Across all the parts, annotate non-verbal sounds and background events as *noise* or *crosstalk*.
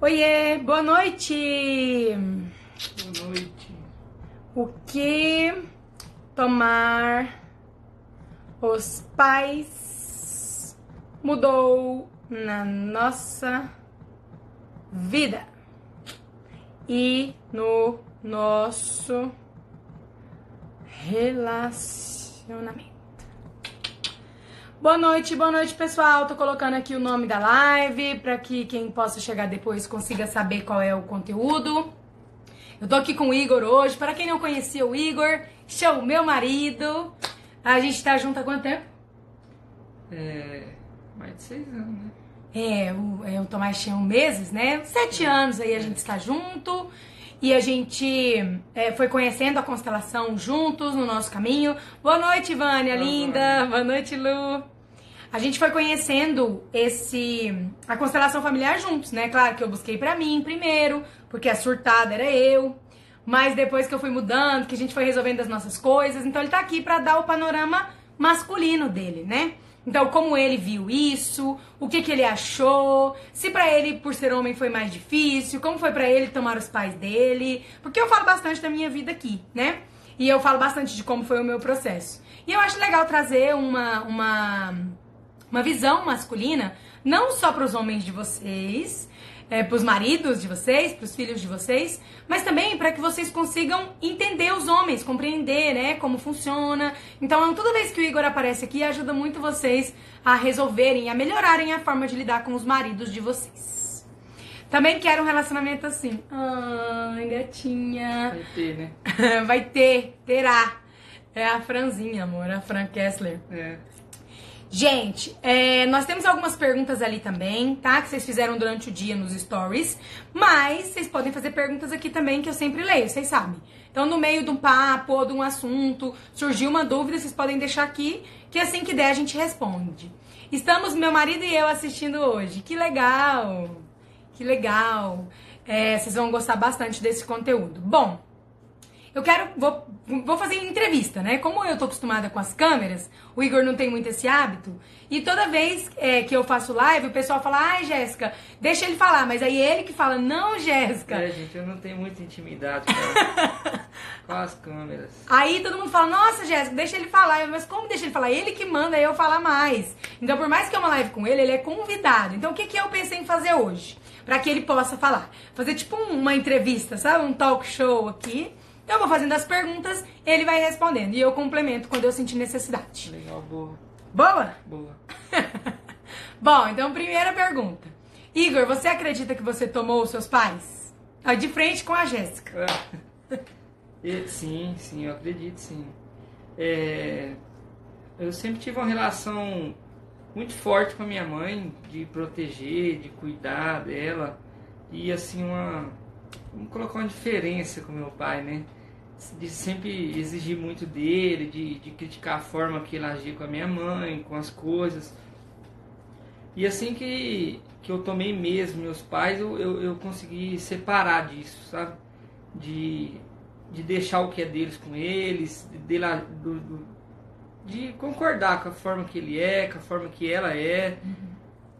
Oiê, boa noite! Boa noite. O que tomar os pais mudou na nossa vida e no nosso relacionamento. Boa noite, boa noite, pessoal. Tô colocando aqui o nome da live para que quem possa chegar depois consiga saber qual é o conteúdo. Eu tô aqui com o Igor hoje. Para quem não conhecia o Igor, este é o meu marido. A gente tá junto há quanto tempo? É. Mais de seis anos, né? É, o, é, o Tomás tinha um meses, né? Sete anos aí a gente está junto. E a gente é, foi conhecendo a constelação juntos no nosso caminho. Boa noite, Vânia, Boa linda. Boa noite, Lu. A gente foi conhecendo esse a constelação familiar juntos, né? Claro que eu busquei pra mim primeiro, porque a surtada era eu. Mas depois que eu fui mudando, que a gente foi resolvendo as nossas coisas, então ele tá aqui pra dar o panorama masculino dele, né? Então, como ele viu isso, o que, que ele achou, se pra ele, por ser homem, foi mais difícil, como foi pra ele tomar os pais dele, porque eu falo bastante da minha vida aqui, né? E eu falo bastante de como foi o meu processo. E eu acho legal trazer uma, uma, uma visão masculina, não só para os homens de vocês, é, para os maridos de vocês, para os filhos de vocês, mas também para que vocês consigam entender os homens, compreender, né, como funciona. Então, toda vez que o Igor aparece aqui, ajuda muito vocês a resolverem, a melhorarem a forma de lidar com os maridos de vocês. Também quero um relacionamento assim. Ai, gatinha. Vai ter, né? *laughs* Vai ter, terá. É a Franzinha, amor, a Fran Kessler. É. Gente, é, nós temos algumas perguntas ali também, tá? Que vocês fizeram durante o dia nos stories. Mas vocês podem fazer perguntas aqui também, que eu sempre leio, vocês sabem. Então, no meio de um papo ou de um assunto, surgiu uma dúvida, vocês podem deixar aqui, que assim que der a gente responde. Estamos, meu marido e eu, assistindo hoje. Que legal! Que legal! É, vocês vão gostar bastante desse conteúdo. Bom, eu quero. Vou, vou fazer entrevista, né? Como eu tô acostumada com as câmeras, o Igor não tem muito esse hábito. E toda vez é, que eu faço live, o pessoal fala, ai, Jéssica, deixa ele falar. Mas aí ele que fala, não, Jéssica. É, gente, eu não tenho muita intimidade com, *laughs* as câmeras. Aí todo mundo fala, nossa, Jéssica, deixa ele falar. Eu, Mas como deixa ele falar? Ele que manda eu falar mais. Então, por mais que é uma live com ele, ele é convidado. Então, o que, que eu pensei em fazer hoje? Pra que ele possa falar. Fazer tipo uma entrevista, sabe? Um talk show aqui. Eu vou fazendo as perguntas, ele vai respondendo. E eu complemento quando eu sentir necessidade. Legal, boa. Boa? Boa. *laughs* Bom, então primeira pergunta. Igor, você acredita que você tomou os seus pais? De frente com a Jéssica. É. Sim, sim, eu acredito, sim. É, eu sempre tive uma relação muito forte com a minha mãe, de proteger, de cuidar dela. E assim, uma. Vamos colocar uma diferença com meu pai, né? De sempre exigir muito dele, de, de criticar a forma que ele agia com a minha mãe, com as coisas. E assim que, que eu tomei mesmo meus pais, eu, eu, eu consegui separar disso, sabe? De, de deixar o que é deles com eles, de, de, do- do- de concordar com a forma que ele é, com a forma que ela é,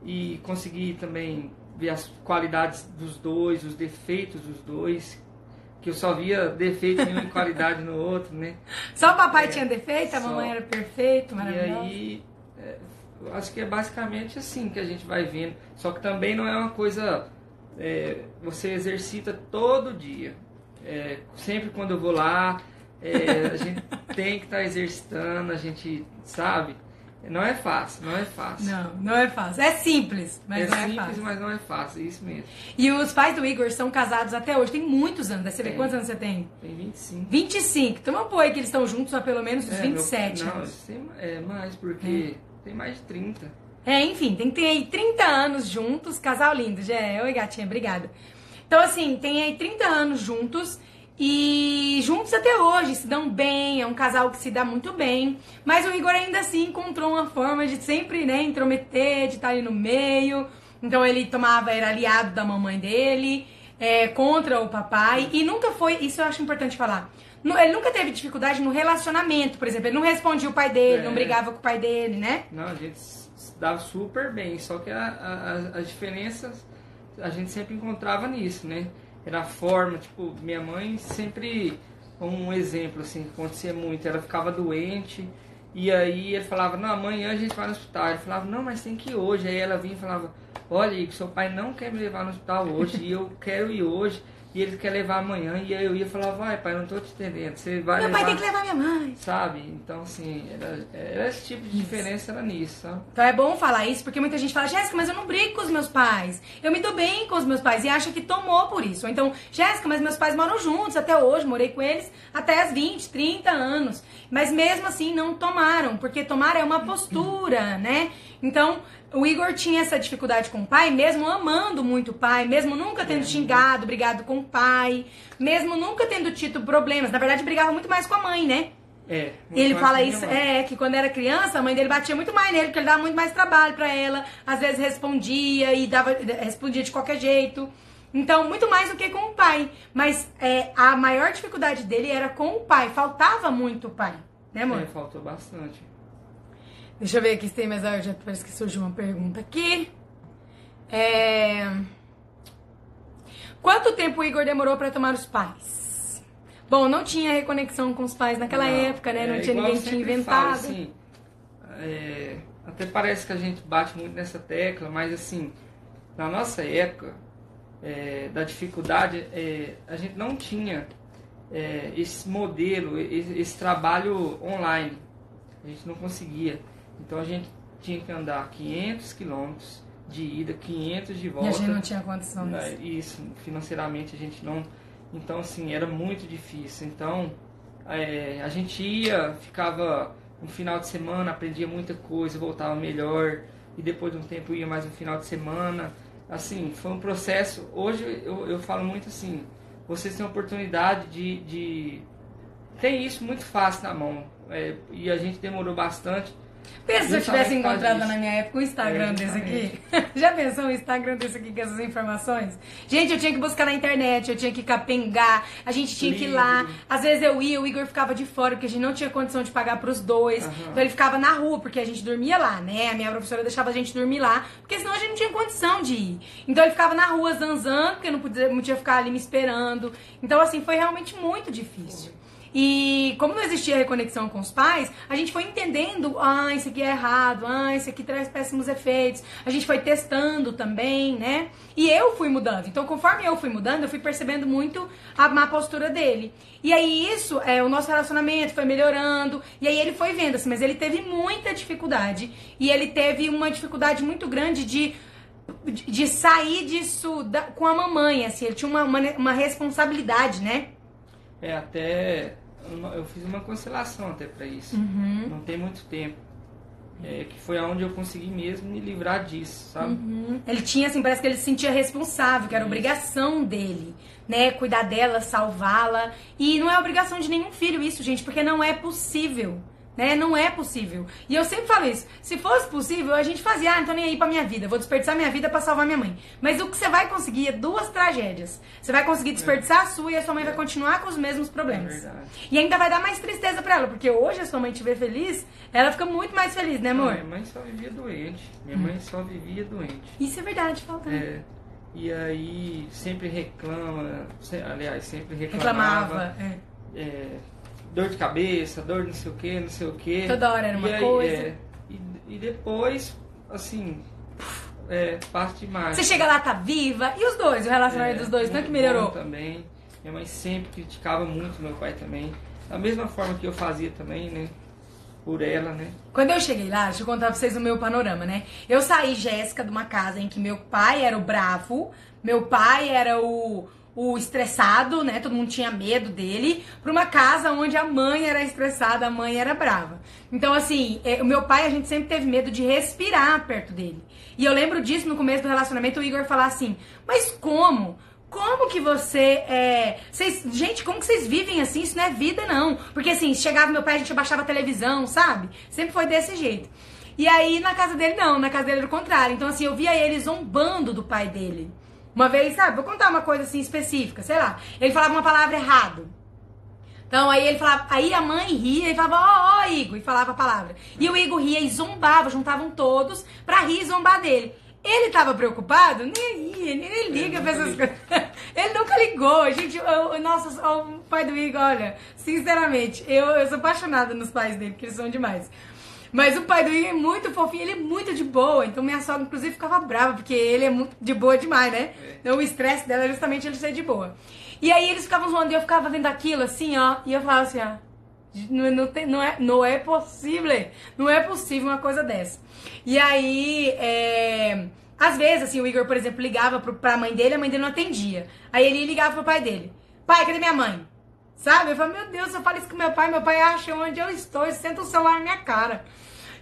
e conseguir também ver as qualidades dos dois, os defeitos dos dois, que eu só via defeito em um e qualidade no outro, né? *laughs* Só o papai É, tinha defeito, a só. mamãe era perfeito, E maravilhosa. aí, é, acho que é basicamente assim que a gente vai vendo. Só que também não é uma coisa. é, você exercita todo dia. É, sempre quando eu vou lá, é, a gente *laughs* tem que estar exercitando, a gente sabe. Não é fácil, não é fácil. Não, não é fácil. É simples, mas é não é simples, fácil. mas não é fácil, isso mesmo. E os pais do Igor são casados até hoje, tem muitos anos. Daí Você vê quantos anos você tem? Tem 25. 25. Então vamos pôr aí que eles estão juntos há pelo menos uns É, 27 meu, não, anos. tem, é mais, porque tem mais de 30. É, enfim, tem que ter aí 30 anos juntos, casal lindo, já é. Oi, gatinha, obrigada. Então, assim, tem aí 30 anos juntos e juntos até hoje, se dão bem, é um casal que se dá muito bem. Mas o Igor ainda assim encontrou uma forma de sempre, né, intrometer, de estar ali no meio. Então ele tomava, era aliado da mamãe dele, é, contra o papai. E nunca foi, isso eu acho importante falar. Ele nunca teve dificuldade no relacionamento, por exemplo. Ele não respondia o pai dele, não É. brigava com o pai dele, né? Não, a gente se dava super bem, só que a- a- as diferenças a gente sempre encontrava nisso, né? Era a forma, tipo, minha mãe sempre, um exemplo, assim, que acontecia muito, ela ficava doente, e aí ele falava, não, amanhã a gente vai no hospital. Ele falava, não, mas tem que ir hoje. Aí ela vinha e falava, olha, seu pai não quer me levar no hospital hoje, e eu quero ir hoje e ele quer levar amanhã, e aí eu ia falar, vai pai, não tô te entendendo, você vai Meu levar... pai tem que levar minha mãe. Sabe? Então, assim, era, era esse tipo de diferença era nisso, sabe? Então é bom falar isso, porque muita gente fala, Jéssica, mas eu não brigo com os meus pais. Eu me dou bem com os meus pais e acha que tomou por isso. Ou então, Jéssica, mas meus pais moram juntos até hoje, morei com eles até as 20, 30 anos. Mas mesmo assim não tomaram, porque tomar é uma postura, né? Então, o Igor tinha essa dificuldade com o pai, mesmo amando muito o pai, mesmo nunca tendo xingado, brigado com o pai, mesmo nunca tendo tido problemas. Na verdade, brigava muito mais com a mãe, né? É. muito Ele fala isso, mãe. é, que quando era criança, a mãe dele batia muito mais nele, porque ele dava muito mais trabalho pra ela, às vezes respondia e dava, respondia de qualquer jeito. Então, muito mais do que com o pai. Mas é, a maior dificuldade dele era com o pai. Faltava muito o pai, né, amor? É, faltou bastante. Deixa eu ver aqui se tem mais. ah, Já parece que surgiu uma pergunta aqui. É... Quanto tempo o Igor demorou pra tomar os pais? Bom, não tinha reconexão com os pais naquela Não, época, né? Não é tinha igual ninguém tinha sempre falo, inventado. assim, é, até parece que a gente bate muito nessa tecla, mas assim, na nossa época, é, da dificuldade, é, a gente não tinha esse modelo, esse, esse trabalho online. A gente não conseguia. Então a gente tinha que andar 500 quilômetros de ida, 500 de E volta. a gente não tinha condição Né, disso. Isso, financeiramente a gente não. Então, assim, era muito difícil. Então, é, a gente ia, ficava um final de semana, aprendia muita coisa, voltava melhor, e depois de um tempo ia mais um final de semana. Assim, foi um processo. Hoje eu, eu falo muito assim: vocês têm a oportunidade de. de tem isso muito fácil na mão. é, e a gente demorou bastante. Pensa se eu tivesse encontrado na minha época um Instagram desse aqui. *laughs* Já pensou um Instagram desse aqui com essas informações? Gente, eu tinha que buscar na internet, eu tinha que capengar, a gente tinha que ir lá. Às vezes eu ia, o Igor ficava de fora, porque a gente não tinha condição de pagar pros dois. Então ele ficava na rua, porque a gente dormia lá, né? A minha professora deixava a gente dormir lá, porque senão a gente não tinha condição de ir. Então ele ficava na rua zanzando, porque não podia, não podia ficar ali me esperando. Então, assim, foi realmente muito difícil. E como não existia reconexão com os pais, a gente foi entendendo, ah, isso aqui é errado, ah, isso aqui traz péssimos efeitos. A gente foi testando também, né? E eu fui mudando. Então, conforme eu fui mudando, eu fui percebendo muito a má postura dele. E aí isso, é, o nosso relacionamento foi melhorando. E aí ele foi vendo, assim, mas ele teve muita dificuldade. E ele teve uma dificuldade muito grande de de sair disso da- com a mamãe, assim, ele tinha uma, uma, uma responsabilidade, né? É, até. Eu fiz uma constelação até para isso. Uhum. Não tem muito tempo. É, que foi aonde eu consegui mesmo me livrar disso, sabe? Uhum. Ele tinha, assim, parece que ele se sentia responsável, que era Isso. obrigação dele, né? Cuidar dela, salvá-la. E não é obrigação de nenhum filho isso, gente, porque não é possível. Né? Não é possível. E eu sempre falo isso. Se fosse possível, a gente fazia, ah, não tô nem aí pra minha vida, vou desperdiçar minha vida pra salvar minha mãe. Mas o que você vai conseguir é duas tragédias. Você vai conseguir desperdiçar a sua e a sua mãe vai continuar com os mesmos É problemas. verdade. E ainda vai dar mais tristeza pra ela, porque hoje a sua mãe te ver feliz, ela fica muito mais feliz, né, amor? Minha mãe só vivia doente. Minha mãe só vivia doente. Isso é verdade, falta. É, e aí sempre reclama, aliás, sempre reclamava. Reclamava. É. é, dor de cabeça, dor de não sei o que, não sei o que. Toda hora era uma e aí, coisa. é, e, e depois, assim, é, parte demais. Você chega lá, tá viva, e os dois, o relacionamento É, dos dois, tanto que muito melhorou. bom também. Minha mãe sempre criticava muito meu pai também. Da mesma forma que eu fazia também, né? Por ela, né? Quando eu cheguei lá, deixa eu contar pra vocês o meu panorama, né? Eu saí, Jéssica, de uma casa em que meu pai era o bravo, meu pai era o, o estressado, né? Todo mundo tinha medo dele, pra uma casa onde a mãe era estressada, a mãe era brava. Então, assim, é, o meu pai, a gente sempre teve medo de respirar perto dele. E eu lembro disso no começo do relacionamento, o Igor falar assim, mas como? Como que você é. Vocês, gente, como que vocês vivem assim? Isso não é vida, não. Porque assim, chegava meu pai, a gente abaixava a televisão, sabe? Sempre foi desse jeito. E aí, na casa dele, não, na casa dele era o contrário. Então, assim, eu via ele zombando do pai dele. Uma vez, sabe, vou contar uma coisa assim específica, sei lá. Ele falava uma palavra errado. Então aí ele falava, aí a mãe ria e falava, ó, ó, Igor, e falava a palavra. E o Igor ria e zombava, juntavam todos pra rir e zombar dele. Ele tava preocupado? Nem ele nem liga pra essas coisas. *laughs* Ele nunca ligou. Gente, eu, nossa, o pai do Igor, olha, sinceramente, eu, eu sou apaixonada nos pais dele, porque eles são demais. Mas o pai do Igor é muito fofinho, ele é muito de boa. Então minha sogra, inclusive, ficava brava, porque ele é muito de boa demais, né? É. Então o estresse dela é justamente ele ser de boa. E aí eles ficavam zoando e eu ficava vendo aquilo assim, ó. E eu falava assim, ó. Não, não, tem, não, é, não é possível, não é possível uma coisa dessa. E aí, é, às vezes, assim, o Igor, por exemplo, ligava pro, pra mãe dele, a mãe dele não atendia. Aí ele ligava pro pai dele: Pai, cadê minha mãe? Sabe? Eu falo: Meu Deus, eu falo isso com meu pai, meu pai acha onde eu estou e senta o celular na minha cara.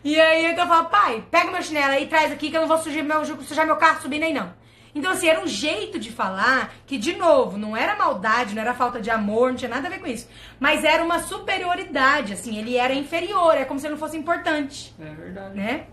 E aí então eu falo: Pai, pega meu chinelo aí, traz aqui que eu não vou sujar meu, sujar meu carro subindo aí não. Então, assim, era um jeito de falar que, de novo, não era maldade, não era falta de amor, não tinha nada a ver com isso. Mas era uma superioridade, assim, ele era inferior, é como se ele não fosse importante. É verdade. Né?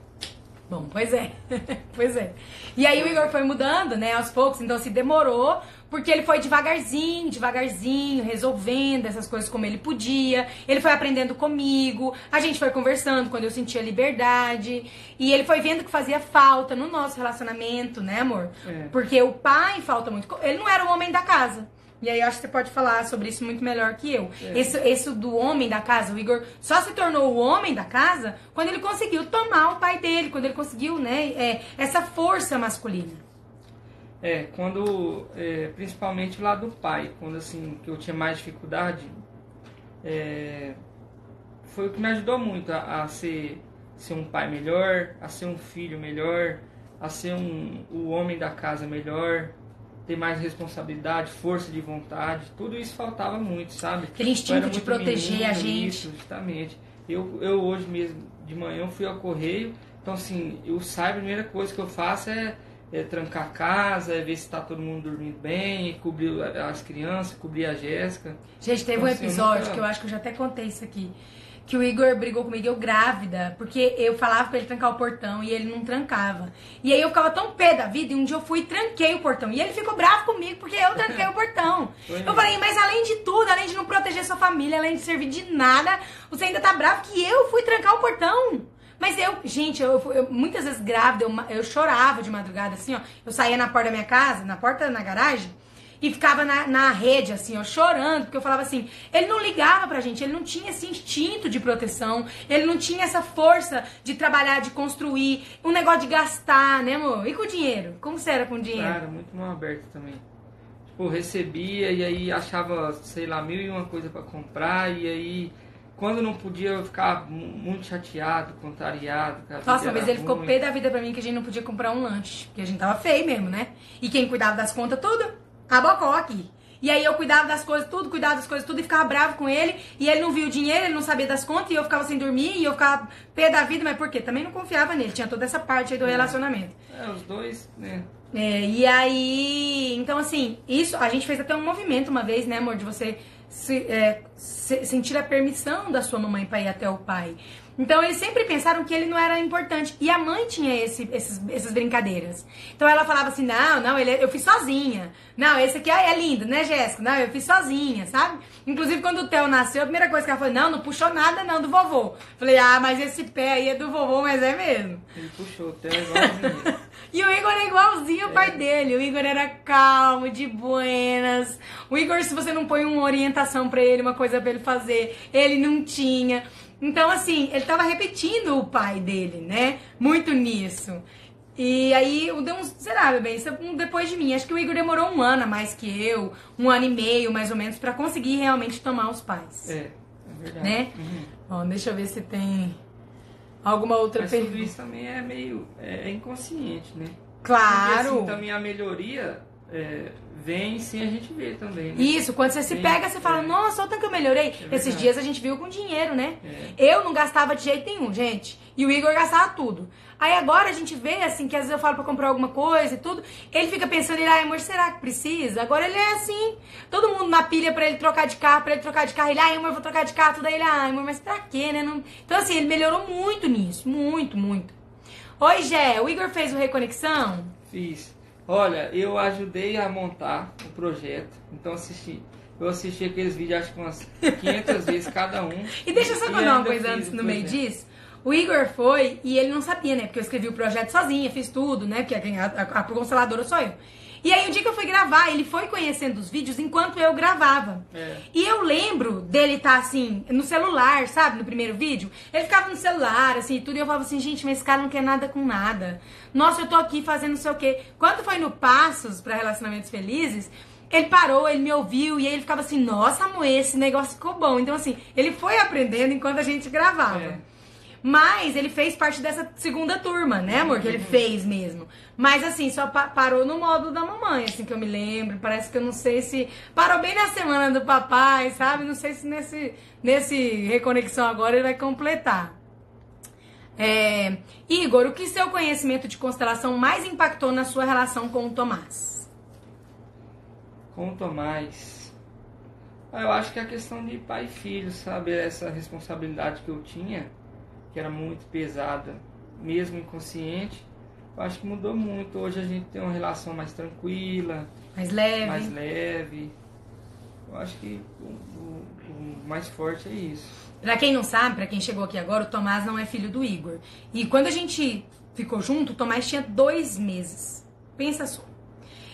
Bom, pois é. *laughs* pois é. E aí o Igor foi mudando, né, aos poucos, então se demorou, porque ele foi devagarzinho, devagarzinho, resolvendo essas coisas como ele podia. Ele foi aprendendo comigo, a gente foi conversando quando eu sentia liberdade. E ele foi vendo que fazia falta no nosso relacionamento, né, amor? É. Porque o pai falta muito. Ele não era o homem da casa. E aí eu acho que você pode falar sobre isso muito melhor que eu. É. Esse, esse do homem da casa, o Igor só se tornou o homem da casa quando ele conseguiu tomar o pai dele, quando ele conseguiu, né, é, essa força masculina. É, quando, é, principalmente lá do pai, quando assim, que eu tinha mais dificuldade, é, foi o que me ajudou muito a, a, ser, ser um pai melhor, a ser um filho melhor, a ser um, o homem da casa melhor, ter mais responsabilidade, força de vontade, tudo isso faltava muito, sabe? Aquele instinto de proteger a gente. Isso, justamente. Eu, eu hoje mesmo, de manhã, fui ao correio, então assim, eu saio, a primeira coisa que eu faço é, é trancar a casa, é ver se está todo mundo dormindo bem, cobrir as crianças, cobrir a Jéssica. Gente, teve então, um episódio assim, nunca... que eu acho que eu já até contei isso aqui que o Igor brigou comigo, eu grávida, porque eu falava pra ele trancar o portão e ele não trancava. E aí eu ficava tão pé da vida, e um dia eu fui e tranquei o portão. E ele ficou bravo comigo porque eu tranquei o portão. eu falei, mas além de tudo, além de não proteger sua família, além de servir de nada, você ainda tá bravo que eu fui trancar o portão. Mas eu, gente, eu, eu muitas vezes grávida, eu, eu chorava de madrugada, assim, ó. Eu saía na porta da minha casa, na porta da garagem, e ficava na, na rede, assim, ó, chorando, porque eu falava assim, ele não ligava pra gente, ele não tinha esse instinto de proteção, ele não tinha essa força de trabalhar, de construir, um negócio de gastar, né, amor? E com o dinheiro? Como você era com o dinheiro? Cara, muito mal aberto também. Tipo, recebia e aí achava, sei lá, mil e uma coisa para comprar, e aí quando não podia eu ficava muito chateado, contrariado. Nossa, vez ele ruim. ficou pé da vida pra mim que a gente não podia comprar um lanche. Porque a gente tava feio mesmo, né? E quem cuidava das contas, tudo Rabocó aqui. E aí eu cuidava das coisas, tudo, cuidava das coisas, tudo, e ficava bravo com ele. E ele não via o dinheiro, ele não sabia das contas, e eu ficava sem dormir, e eu ficava pé da vida, mas por quê? Também não confiava nele, tinha toda essa parte aí do é. relacionamento. É, os dois, né? É, e aí, então assim, isso, a gente fez até um movimento uma vez, né, amor, de você se, é, se, sentir a permissão da sua mamãe para ir até o pai. Então eles sempre pensaram que ele não era importante. E a mãe tinha esse, esses, essas brincadeiras. Então ela falava assim: não, não, ele, eu fiz sozinha. Não, esse aqui é lindo, né, Jéssica? Não, eu fiz sozinha, sabe? Inclusive, quando o Theo nasceu, a primeira coisa que ela falou: não, não puxou nada não do vovô. Falei: ah, mas esse pé aí é do vovô, mas é mesmo. Ele puxou, o Theo é igualzinho. *laughs* e o Igor é igualzinho o pai é. dele. O Igor era calmo, de buenas. O Igor, se você não põe uma orientação para ele, uma coisa para ele fazer, ele não tinha. Então, assim, ele tava repetindo o pai dele, né? Muito nisso. E aí, deu uns, será, bebê, isso é depois de mim. Acho que o Igor demorou um ano a mais que eu, um ano e meio, mais ou menos, para conseguir realmente tomar os pais. É, é verdade. Né? Uhum. Bom, deixa eu ver se tem alguma outra Mas pergunta. tudo isso também é meio é, é inconsciente, né? Claro. Porque, assim, também a melhoria é, vem sem a gente ver também. Né? Isso, quando você se vem, pega, você fala, é. nossa, olha o tanto que eu melhorei. É Esses dias a gente viu com dinheiro, né? É. Eu não gastava de jeito nenhum, gente. E o Igor gastava tudo. Aí agora a gente vê, assim, que às vezes eu falo pra comprar alguma coisa e tudo. Ele fica pensando, ele, ai, amor, será que precisa? Agora ele é assim. Todo mundo na pilha pra ele trocar de carro, pra ele trocar de carro. Ele, ai, amor, vou trocar de carro. Tudo aí ele, ai, amor, mas pra quê, né? Não... Então, assim, ele melhorou muito nisso. Muito, muito. Oi, Gé, o Igor fez o Reconexão? Fiz. Olha, eu ajudei a montar o projeto, então assisti. Eu assisti aqueles vídeos acho que umas 500 *laughs* vezes cada um. E deixa eu só contar uma coisa antes no meio disso. O Igor foi e ele não sabia, né? Porque eu escrevi o projeto sozinha, fiz tudo, né? Porque a, a, a consteladora sou eu. E aí, o dia que eu fui gravar, ele foi conhecendo os vídeos enquanto eu gravava. É. E eu lembro dele estar, tá, assim, no celular, sabe? No primeiro vídeo. Ele ficava no celular, assim, tudo. E eu falava assim, gente, mas esse cara não quer nada com nada. Nossa, eu tô aqui fazendo não sei o quê. Quando foi no Passos para Relacionamentos Felizes, ele parou, ele me ouviu e aí ele ficava assim, nossa, amor, esse negócio ficou bom. Então, assim, ele foi aprendendo enquanto a gente gravava. É. Mas ele fez parte dessa segunda turma, né, amor? Que ele Uhum. fez mesmo. Mas assim, só pa- parou no modo da mamãe, assim, que eu me lembro. Parece que eu não sei se. Parou bem na semana do papai, sabe? Não sei se nesse, nesse reconexão agora ele vai completar. É, Igor, o que seu conhecimento de constelação mais impactou na sua relação com o Tomás? Com o Tomás. Ah, eu acho que a questão de pai e filho, sabe? Essa responsabilidade que eu tinha, que era muito pesada, mesmo inconsciente, eu acho que mudou muito. Hoje a gente tem uma relação mais tranquila, Mais leve. mais leve. Eu acho que o, o- o mais forte é isso. Pra quem não sabe, pra quem chegou aqui agora, o Tomás não é filho do Igor. E quando a gente ficou junto, o Tomás tinha dois meses. Pensa só.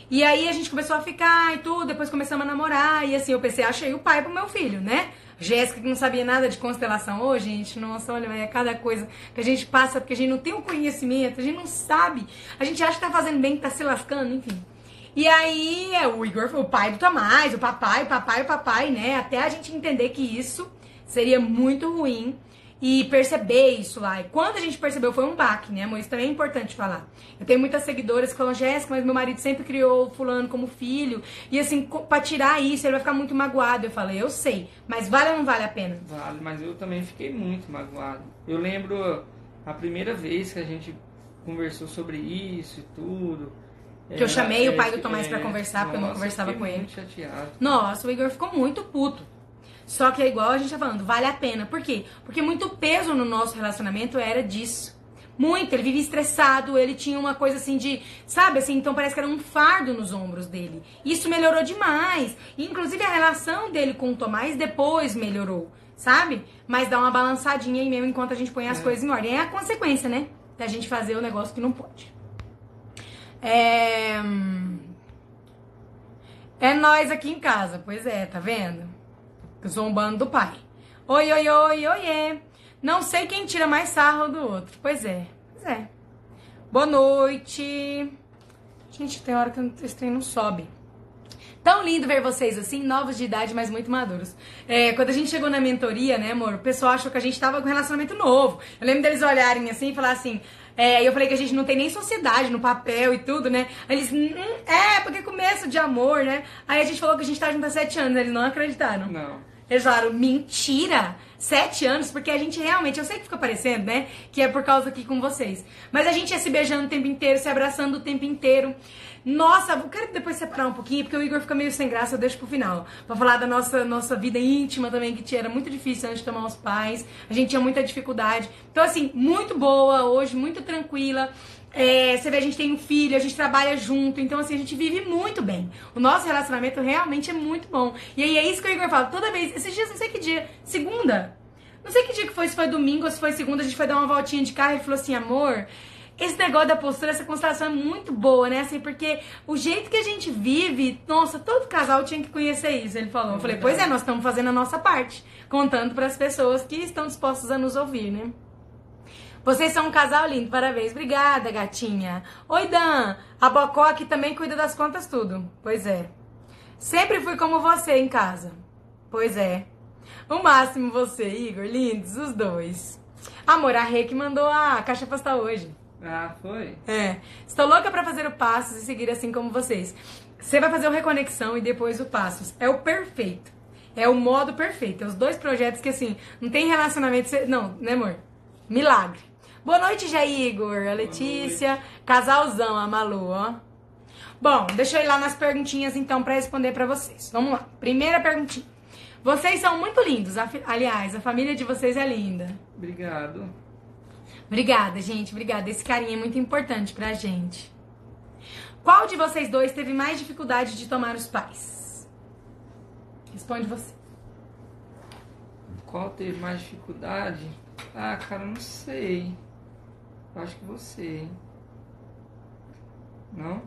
E aí a gente começou a ficar e tudo, depois começamos a namorar. E assim, eu pensei, achei o pai pro meu filho, né? Jéssica, que não sabia nada de constelação hoje, gente, nossa, olha, é cada coisa que a gente passa, porque a gente não tem o conhecimento, a gente não sabe. A gente acha que tá fazendo bem, que tá se lascando, enfim. E aí, é, o Igor foi o pai do Tomás, o papai, o papai, o papai, né? Até a gente entender que isso seria muito ruim e perceber isso lá. E quando a gente percebeu, foi um baque, né, amor? Isso também é importante falar. Eu tenho muitas seguidoras que falam, Jéssica, mas meu marido sempre criou o fulano como filho. E assim, pra tirar isso, ele vai ficar muito magoado. Eu falei, eu sei, mas vale ou não vale a pena? Vale, mas eu também fiquei muito magoado. Eu lembro a primeira vez que a gente conversou sobre isso e tudo. Que eu chamei o pai do é, Tomás pra conversar, porque eu não conversava fiquei com ele. muito chateado. Nossa, o Igor ficou muito puto. Só que é igual a gente tá falando, vale a pena. Por quê? Porque muito peso no nosso relacionamento era disso. Muito, ele vivia estressado, ele tinha uma coisa assim de, sabe assim, então parece que era um fardo nos ombros dele. Isso melhorou demais. Inclusive a relação dele com o Tomás depois melhorou, sabe? Mas dá uma balançadinha aí mesmo enquanto a gente põe as É. coisas em ordem. É a consequência, né? Da gente fazer o negócio que não pode. É. hum, É nós aqui em casa, pois é, tá vendo? Zombando do pai. Oi, oi, oi, oiê. Não sei quem tira mais sarro do outro. Pois é, pois é. Boa noite. Gente, tem hora que esse trem não sobe. Tão lindo ver vocês assim, novos de idade, mas muito maduros. É, quando a gente chegou na mentoria, né, amor, o pessoal achou que a gente tava com um relacionamento novo. Eu lembro deles olharem assim e falar assim. É, eu falei que a gente não tem nem sociedade no papel e tudo, né? Aí eles, hum, é, porque começo de amor, né? Aí a gente falou que a gente tá junto há sete anos, eles não acreditaram. Não. Eles falaram, mentira! Sete anos, porque a gente realmente, eu sei que fica parecendo, né? Que é por causa aqui com vocês. Mas a gente ia se beijando o tempo inteiro, se abraçando o tempo inteiro. Nossa, eu quero depois separar um pouquinho, porque o Igor fica meio sem graça, eu deixo pro final. Pra falar da nossa, nossa vida íntima também, que era muito difícil antes de tomar os pais. A gente tinha muita dificuldade. Então, assim, muito boa hoje, muito tranquila. É, você vê, a gente tem um filho, a gente trabalha junto, então assim, a gente vive muito bem. O nosso relacionamento realmente é muito bom. E aí é isso que o Igor fala, toda vez, esses dias, não sei que dia, segunda, não sei que dia que foi, se foi domingo ou se foi segunda, a gente foi dar uma voltinha de carro e falou assim, amor, esse negócio da postura, essa constelação é muito boa, né? Assim, porque o jeito que a gente vive, nossa, todo casal tinha que conhecer isso, ele falou. Eu falei, pois é, nós estamos fazendo a nossa parte, contando para as pessoas que estão dispostas a nos ouvir, né? Vocês são um casal lindo, parabéns. Obrigada, gatinha. Oi, Dan. A Bocó aqui também cuida das contas tudo. Pois é. Sempre fui como você em casa. Pois é. O máximo você, Igor. Lindos, os dois. Amor, a Rê que mandou a caixa postal hoje. Ah, foi? É. Estou louca pra fazer o Passos e seguir assim como vocês. Você vai fazer o Reconexão e depois o Passos. É o perfeito. É o modo perfeito. É os dois projetos que, assim, não tem relacionamento... Não, né, amor? Milagre. Boa noite, Jair Igor. A Letícia. Casalzão, a Malu, ó. Bom, deixa eu ir lá nas perguntinhas, então, pra responder pra vocês. Vamos lá. Primeira perguntinha. Vocês são muito lindos. Aliás, a família de vocês é linda. Obrigado. Obrigada, gente. Obrigada. Esse carinho é muito importante pra gente. Qual de vocês dois teve mais dificuldade de tomar os pais? Responde você. Qual teve mais dificuldade? Ah, cara, não sei. Acho que você, hein? Não?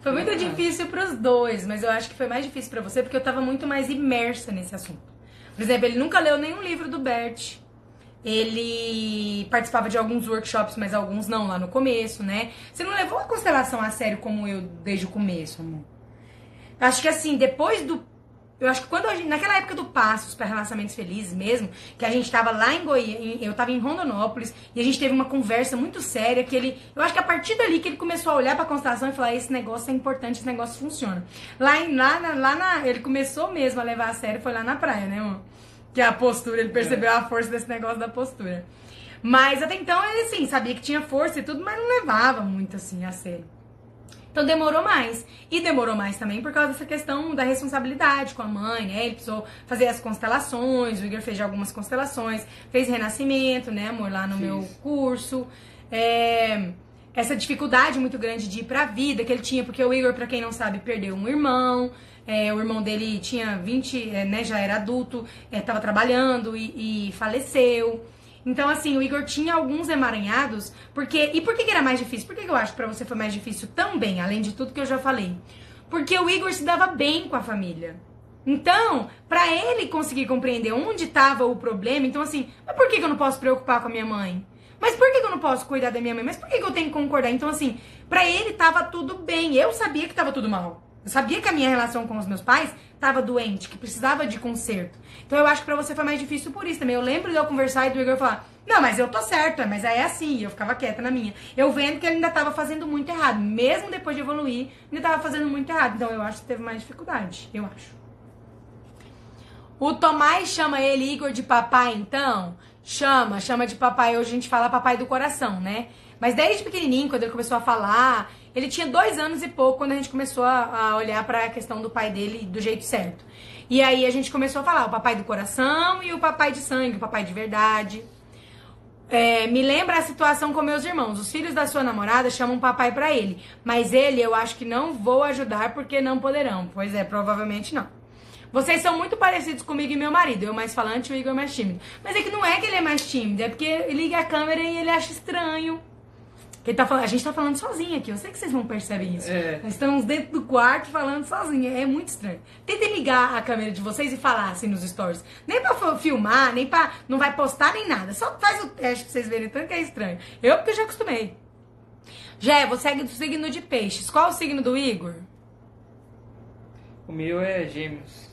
Foi muito Eu difícil pros dois, mas eu acho que foi mais difícil pra você porque eu tava muito mais imersa nesse assunto. Por exemplo, ele nunca leu nenhum livro do Bert. Ele participava de alguns workshops, mas alguns não lá no começo, né? Você não levou a constelação a sério como eu desde o começo, amor. Acho que assim, depois do. Eu acho que quando a gente, naquela época do Passos para Relacionamentos Felizes mesmo, que a gente tava lá em Goiânia, eu tava em Rondonópolis, e a gente teve uma conversa muito séria, que ele. Eu acho que a partir dali que ele começou a olhar pra constelação e falar: esse negócio é importante, esse negócio funciona. Lá, em, lá, na, lá na. Ele começou mesmo a levar a sério, foi lá na praia, né, amor? Que é a postura, ele percebeu a força desse negócio da postura. Mas até então ele, assim, sabia que tinha força e tudo, mas não levava muito, assim, a sério. Então demorou mais. E demorou mais também por causa dessa questão da responsabilidade com a mãe, né? Ele precisou fazer as constelações, o Igor fez algumas constelações, fez renascimento, né, amor, lá no Fiz. meu curso. É, essa dificuldade muito grande de ir pra vida que ele tinha, porque o Igor, pra quem não sabe, perdeu um irmão. É, o irmão dele tinha 20, é, né, já era adulto, é, tava trabalhando e, e faleceu. Então, assim, o Igor tinha alguns emaranhados, porque. E por que, que era mais difícil? Por que, que eu acho que pra você foi mais difícil também, além de tudo que eu já falei? Porque o Igor se dava bem com a família. Então, pra ele conseguir compreender onde estava o problema, então assim, mas por que, que eu não posso preocupar com a minha mãe? Mas por que, que eu não posso cuidar da minha mãe? Mas por que, que eu tenho que concordar? Então, assim, pra ele tava tudo bem. Eu sabia que tava tudo mal. Eu sabia que a minha relação com os meus pais tava doente, que precisava de conserto. Então eu acho que pra você foi mais difícil por isso também. Eu lembro de eu conversar e do Igor falar, não, mas eu tô certa, mas é assim, eu ficava quieta na minha. Eu vendo que ele ainda tava fazendo muito errado. Mesmo depois de evoluir, ainda tava fazendo muito errado. Então eu acho que teve mais dificuldade, eu acho. O Tomás chama ele Igor de papai, então? Chama, chama de papai. Hoje a gente fala papai do coração, né? Mas desde pequenininho, quando ele começou a falar, ele tinha dois anos e pouco quando a gente começou a, a olhar pra questão do pai dele do jeito certo. E aí a gente começou a falar o papai do coração e o papai de sangue, o papai de verdade. É, me lembra a situação com meus irmãos. Os filhos da sua namorada chamam papai pra ele, mas ele eu acho que não vou ajudar porque não poderão. Pois é, provavelmente não. Vocês são muito parecidos comigo e meu marido. Eu mais falante e o Igor mais tímido. Mas é que não é que ele é mais tímido, é porque liga a câmera e ele acha estranho. Tá falando, a gente tá falando sozinho aqui. Eu sei que vocês não percebem isso. É. Nós estamos dentro do quarto falando sozinho. É muito estranho. Tentem ligar a câmera de vocês e falar assim nos stories. Nem pra fi- filmar, nem pra. Não vai postar nem nada. Só faz o teste pra vocês verem tanto que é estranho. Eu, porque eu já acostumei. Jé, você segue do signo de peixes. Qual o signo do Igor? O meu é gêmeos.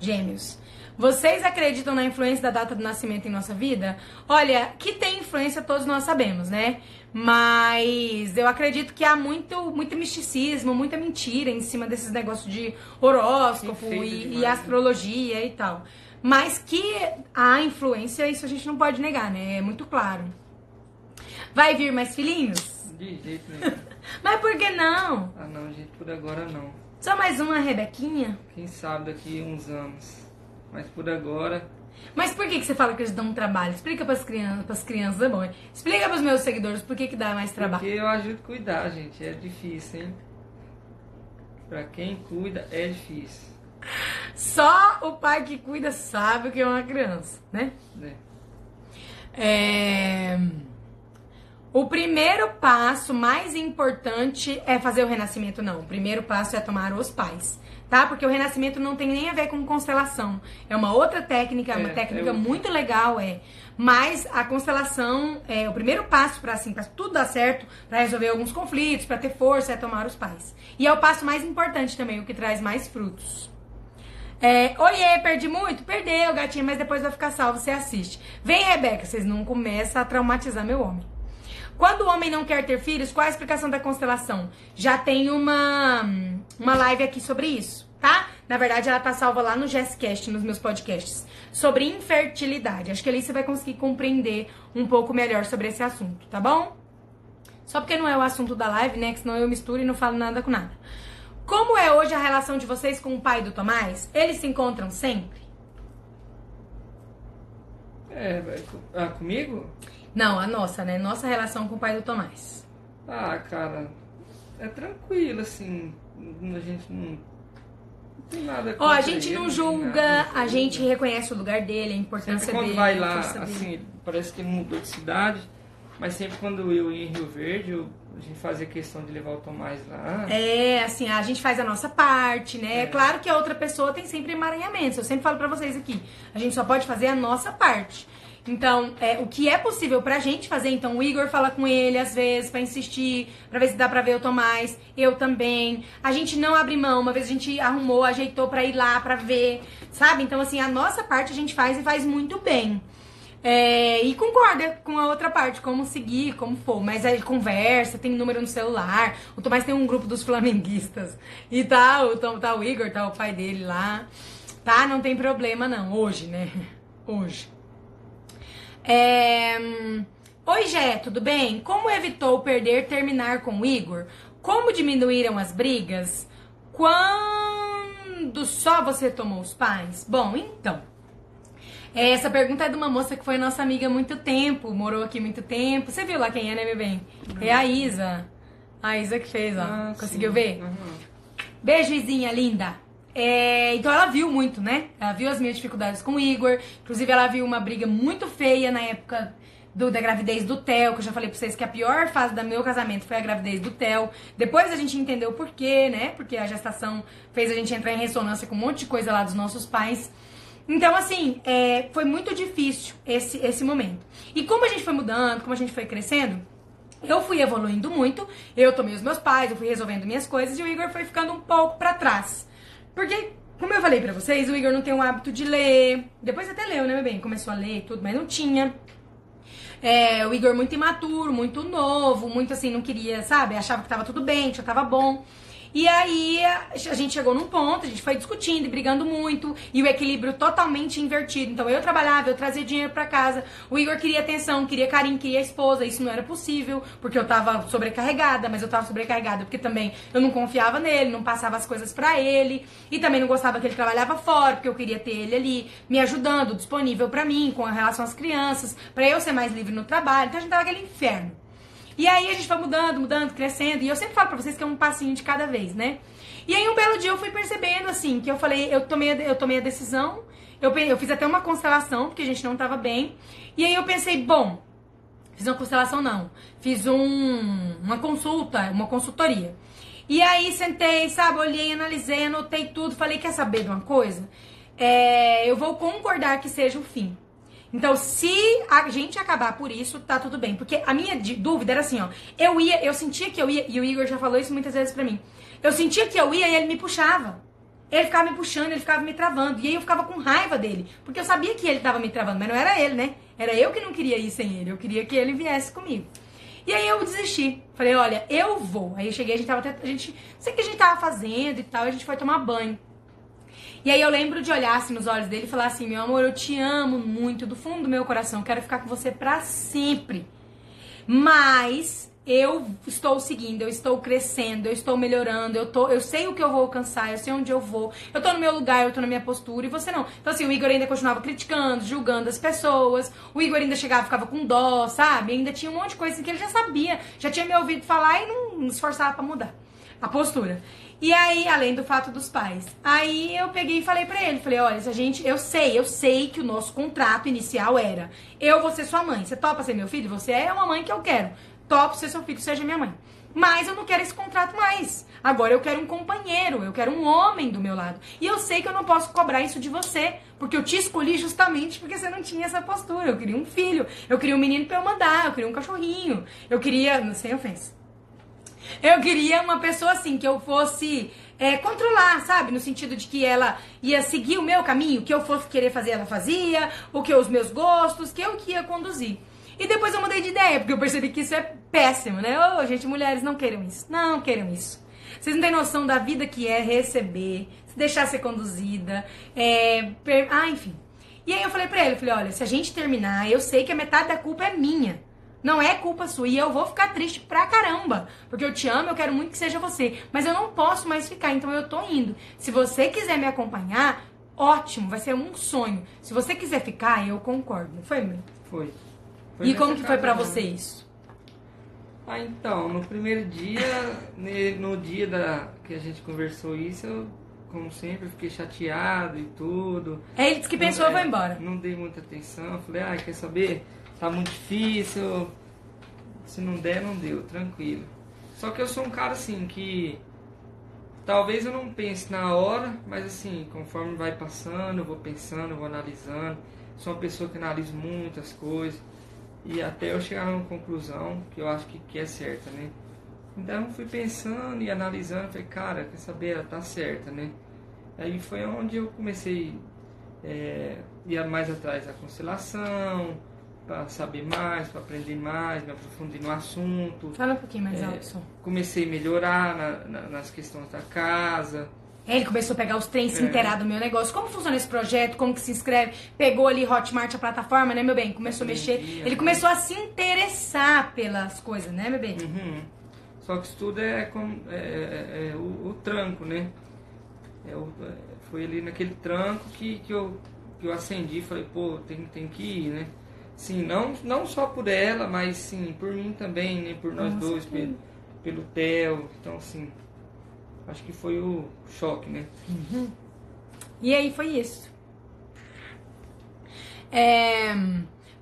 Gêmeos. Vocês acreditam na influência da data do nascimento em nossa vida? Olha, que tem influência todos nós sabemos, né? Mas eu acredito que há muito, muito misticismo, muita mentira em cima desses negócios de horóscopo e, e né? astrologia e tal. Mas que há influência, isso a gente não pode negar, né? É muito claro. Vai vir mais filhinhos? De jeito nenhum. *laughs* Mas por que não? ah não, gente, por agora não. Só mais uma Rebequinha? Quem sabe daqui uns anos. Mas por agora, Mas por que, que você fala que eles dão um trabalho? Explica pras crianças, pras crianças, é bom. hein? Explica pros meus seguidores por que, que dá mais trabalho. porque eu ajudo a cuidar, gente. É difícil, hein? Pra quem cuida, é difícil. Só o pai que cuida sabe o que é uma criança, né? Né? É... O primeiro passo mais importante é fazer o renascimento, não. O primeiro passo é tomar os pais, tá? Porque o renascimento não tem nem a ver com constelação. É uma outra técnica, é uma É, técnica eu- muito legal, é. Mas a constelação é o primeiro passo para assim, para tudo dar certo, para resolver alguns conflitos, para ter força, é tomar os pais. E é o passo mais importante também, o que traz mais frutos. É, oiê, perdi muito? Perdeu, gatinha, mas depois vai ficar salvo, você assiste. Vem, Rebeca, vocês não começam a traumatizar meu homem. Quando o homem não quer ter filhos, qual é a explicação da constelação? Já tem uma, uma live aqui sobre isso, tá? Na verdade, ela tá salva lá no Jesscast, nos meus podcasts, sobre infertilidade. Acho que ali você vai conseguir compreender um pouco melhor sobre esse assunto, tá bom? Só porque não é o assunto da live, né? Que senão eu misturo e não falo nada com nada. Como é hoje a relação de vocês com o pai do Tomás? Eles se encontram sempre? É, co- ah, comigo? Não, a nossa, né? Nossa relação com o pai do Tomás. Ah, cara, é tranquilo, assim. A gente não. tem nada Ó, a gente ele, não julga, nada, não a gente reconhece o lugar dele, a importância Sempre quando dele. vai lá, dele. assim, parece que ele mudou de cidade, mas sempre quando eu ia em Rio Verde, eu- a gente fazia questão de levar o Tomás lá. É, assim, a gente faz a nossa parte, né? É É. claro que a outra pessoa tem sempre emaranhamentos. Eu sempre falo pra vocês aqui, a gente só pode fazer a nossa parte. Então, é, o que é possível pra gente fazer, então o Igor fala com ele às vezes pra insistir, pra ver se dá pra ver o Tomás, eu também. A gente não abre mão, uma vez a gente arrumou, ajeitou pra ir lá pra ver, sabe? Então, assim, a nossa parte a gente faz e faz muito bem. É, e concorda com a outra parte, como seguir, como for. Mas aí conversa, tem número no celular. O Tomás tem um grupo dos flamenguistas. E tá o, Tom- tá o Igor, tá o pai dele lá. Tá? Não tem problema não. Hoje, né? Hoje. É, Oi, Jé, tudo bem? Como evitou perder terminar com o Igor? Como diminuíram as brigas? Quando só você tomou os pais? Bom, então. Essa pergunta é de uma moça que foi nossa amiga há muito tempo, morou aqui muito tempo. Você viu lá quem é, né, meu bem? É a Isa. A Isa que fez, ó. Ah, Conseguiu sim. ver? Aham. Beijo, Izinha, linda. É, então ela viu muito, né? Ela viu as minhas dificuldades com o Igor. Inclusive, ela viu uma briga muito feia na época do- da gravidez do Theo, que eu já falei pra vocês que a pior fase do meu casamento foi a gravidez do Theo. Depois a gente entendeu o porquê, né? Porque a gestação fez a gente entrar em ressonância com um monte de coisa lá dos nossos pais. Então, assim, é, foi muito difícil esse, esse momento. E como a gente foi mudando, como a gente foi crescendo, eu fui evoluindo muito, eu tomei os meus pais, eu fui resolvendo minhas coisas e o Igor foi ficando um pouco pra trás. Porque, como eu falei pra vocês, o Igor não tem o hábito de ler. Depois até leu, né, meu bem? Começou a ler tudo, mas não tinha. É, o Igor muito imaturo, muito novo, muito assim, não queria, sabe? Achava que tava tudo bem, que já tava bom. E aí a gente chegou num ponto, a gente foi discutindo e brigando muito, e o equilíbrio totalmente invertido. Então eu trabalhava, eu trazia dinheiro pra casa, o Igor queria atenção, queria carinho, queria esposa, isso não era possível, porque eu tava sobrecarregada, mas eu tava sobrecarregada porque também eu não confiava nele, não passava as coisas pra ele, e também não gostava que ele trabalhava fora, porque eu queria ter ele ali me ajudando, disponível pra mim, com relação às crianças, pra eu ser mais livre no trabalho. Então a gente tava aquele inferno. E aí a gente foi mudando, mudando, crescendo. E eu sempre falo pra vocês que é um passinho de cada vez, né? E aí um belo dia eu fui percebendo, assim, que eu falei, eu tomei, eu tomei a decisão. Eu, eu fiz até uma constelação, porque a gente não tava bem. E aí eu pensei, bom, fiz uma constelação não. Fiz um, uma consulta, uma consultoria. E aí sentei, sabe, olhei, analisei, anotei tudo, falei, quer saber de uma coisa? É, eu vou concordar que seja o fim. Então, se a gente acabar por isso, tá tudo bem. Porque a minha dúvida era assim, ó. Eu ia, eu sentia que eu ia, e o Igor já falou isso muitas vezes pra mim. Eu sentia que eu ia e ele me puxava. Ele ficava me puxando, ele ficava me travando. E aí eu ficava com raiva dele. Porque eu sabia que ele tava me travando, mas não era ele, né? Era eu que não queria ir sem ele. Eu queria que ele viesse comigo. E aí eu desisti. Falei, olha, eu vou. Aí eu cheguei, a gente tava até. A gente. Não sei o que a gente tava fazendo e tal, a gente foi tomar banho. E aí eu lembro de olhar assim nos olhos dele e falar assim: meu amor, eu te amo muito, do fundo do meu coração, quero ficar com você pra sempre. Mas eu estou seguindo, eu estou crescendo, eu estou melhorando, eu, tô, eu sei o que eu vou alcançar, eu sei onde eu vou, eu tô no meu lugar, eu tô na minha postura e você não. Então, assim, o Igor ainda continuava criticando, julgando as pessoas, o Igor ainda chegava, ficava com dó, sabe? Ainda tinha um monte de coisa assim que ele já sabia, já tinha me ouvido falar e não, não esforçava pra mudar a postura. E aí, além do fato dos pais. Aí eu peguei e falei pra ele, falei, olha, se a gente, eu sei, eu sei que o nosso contrato inicial era, eu vou ser sua mãe. Você topa ser meu filho? Você é uma mãe que eu quero. Topo ser seu filho, seja minha mãe. Mas eu não quero esse contrato mais. Agora eu quero um companheiro, eu quero um homem do meu lado. E eu sei que eu não posso cobrar isso de você, porque eu te escolhi justamente porque você não tinha essa postura. Eu queria um filho, eu queria um menino pra eu mandar, eu queria um cachorrinho, eu queria, sem ofensa. Eu queria uma pessoa assim, que eu fosse é, controlar, sabe? No sentido de que ela ia seguir o meu caminho, que eu fosse querer fazer, ela fazia, o que os meus gostos, que eu que ia conduzir. E depois eu mudei de ideia, porque eu percebi que isso é péssimo, né? Ô, gente, mulheres não queiram isso. Não queiram isso. Vocês não têm noção da vida que é receber, se deixar ser conduzida, é, per- ah, enfim. E aí eu falei pra ele, eu falei, olha, se a gente terminar, eu sei que a metade da culpa é minha. Não é culpa sua. E eu vou ficar triste pra caramba. Porque eu te amo, eu quero muito que seja você. Mas eu não posso mais ficar, então eu tô indo. Se você quiser me acompanhar, ótimo, vai ser um sonho. Se você quiser ficar, eu concordo. Não foi, meu? Foi. Foi E como que foi mesmo. você isso? Ah, então, no primeiro dia, *laughs* no dia da, que a gente conversou isso, eu como sempre, fiquei chateado e tudo. É ele disse que pensou, não, vai embora. Não dei muita atenção, falei, ah, quer saber? Tá muito difícil, se não der, não deu, tranquilo. Só que eu sou um cara assim que talvez eu não pense na hora, mas assim, conforme vai passando, eu vou pensando, eu vou analisando. Sou uma pessoa que analisa muitas coisas e até eu chegar numa conclusão que eu acho que, que é certa, né? Então fui pensando e analisando, falei, cara, quer saber, ela tá certa, né? Aí foi onde eu comecei é, ir mais atrás da constelação, para saber mais, para aprender mais, me aprofundir no assunto. Fala um pouquinho mais é, alto. Comecei a melhorar na, na, nas questões da casa. É, ele começou a pegar os trens, se É. inteirar do meu negócio. Como funciona esse projeto? Como que se inscreve? Pegou ali Hotmart, a plataforma, né, meu bem? Começou a mexer. Aprendi, Ele começou a se interessar pelas coisas, né, meu bem? Uhum. Só que isso tudo é, com, é, é- é o, o tranco, né? O- foi ali naquele tranco que, que, eu, que eu acendi falei, pô, tem, tem que ir, né? Sim, não, não só por ela, mas sim, por mim também, né? Por nós Nossa, dois, que- pelo, pelo Theo. Então, assim, acho que foi o choque, né? E aí foi isso. É,